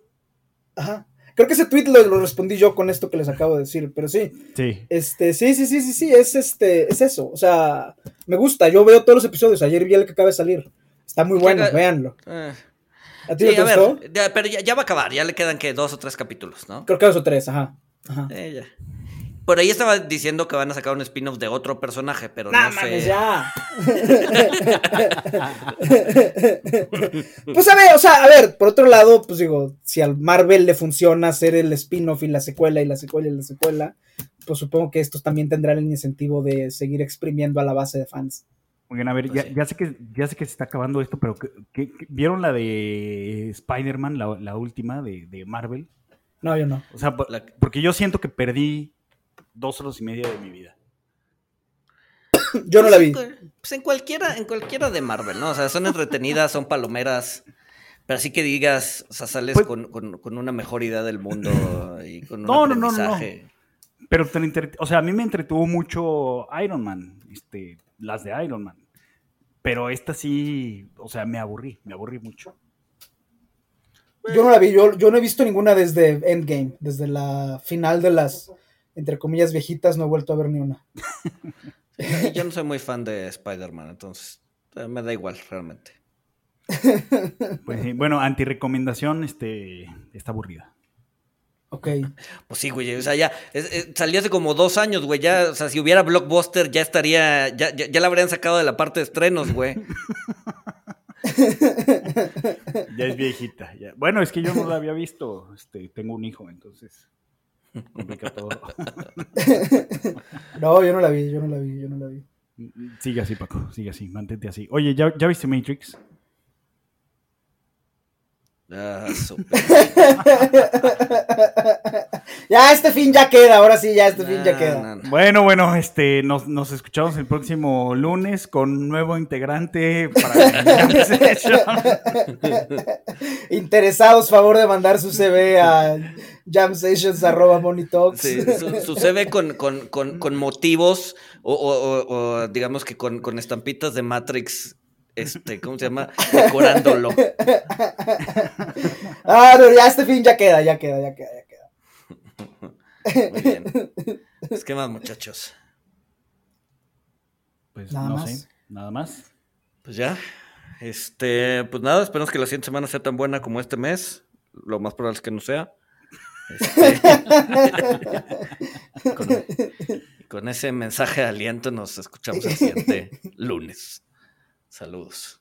Ajá. Creo que ese tweet lo, lo respondí yo con esto que les acabo de decir, pero sí. Sí. Este, sí, sí, sí, sí, sí, es este, es eso. O sea, me gusta. Yo veo todos los episodios. Ayer vi el que acaba de salir. Está muy bueno, Llega- véanlo. Eh, ¿A ti sí, no te a gustó? ver, ya- pero ya, ya va a acabar, ya le quedan que dos o tres capítulos, ¿no? Creo que dos o tres, ajá. Ajá. Eh, ya. Por ahí estaba diciendo que van a sacar un spin-off de otro personaje, pero Nah, no mames, sé. ya. pues a ver, o sea, a ver, por otro lado, pues digo, si al Marvel le funciona hacer el spin-off y la secuela y la secuela y la secuela, pues supongo que estos también tendrán el incentivo de seguir exprimiendo a la base de fans. Oigan, a ver, Pues ya, sí. ya sé que, ya sé que se está acabando esto, pero ¿qué- qué- qué- ¿vieron la de Spider-Man, la, la última de, de Marvel? No, yo no. O sea, por- La- porque yo siento que perdí dos horas y media de mi vida. Yo no la vi. Pues en cualquiera, en cualquiera de Marvel, ¿no? O sea, son entretenidas, son palomeras. Pero así que digas, o sea, sales Pues- con, con- con una mejor idea del mundo y con un No, no, no, no. Pero, te entre- o sea, a mí me entretuvo mucho Iron Man, este, las de Iron Man. Pero esta sí, o sea, me aburrí, me aburrí mucho. Yo no la vi, yo, yo no he visto ninguna desde Endgame, desde la final de las, entre comillas, viejitas, no he vuelto a ver ni una. Sí, Yo no soy muy fan de Spider-Man, entonces eh, me da igual realmente. Pues, sí, bueno, antirecomendación, este, está aburrida. Ok. Pues sí, güey, o sea, ya es- es- salió hace como dos años, güey, ya, o sea, si hubiera Blockbuster ya estaría, ya, ya, ya la habrían sacado de la parte de estrenos, güey. Ya es viejita. ya. Bueno, es que yo no la había visto. Este, tengo un hijo, entonces complica todo. No, yo no la vi, yo no la vi, yo no la vi. Sigue así, Paco, sigue así, mantente así. Oye, ¿ya, ya viste Matrix? Ah. Ya este fin ya queda, ahora sí, ya este fin ya queda. no, no. Bueno, bueno, este, nos, nos escuchamos el próximo lunes con un nuevo integrante para. Interesados, favor de mandar su CV a jamsessions arroba monitox. Sí, sucede con, con, con, con, mm. motivos o, digamos que con, estampitas de Matrix. Este, ¿cómo se llama? Decorándolo. ah, no, ya este fin ya queda, ya queda, ya queda, ya queda. Muy bien. Pues, ¿Qué más, muchachos? Pues nada no más. sé, nada más. Pues ya. Este, pues nada, esperemos que la siguiente semana sea tan buena como este mes. Lo más probable es que no sea. Este, con, con, ese mensaje de aliento nos escuchamos el siguiente lunes. Saludos.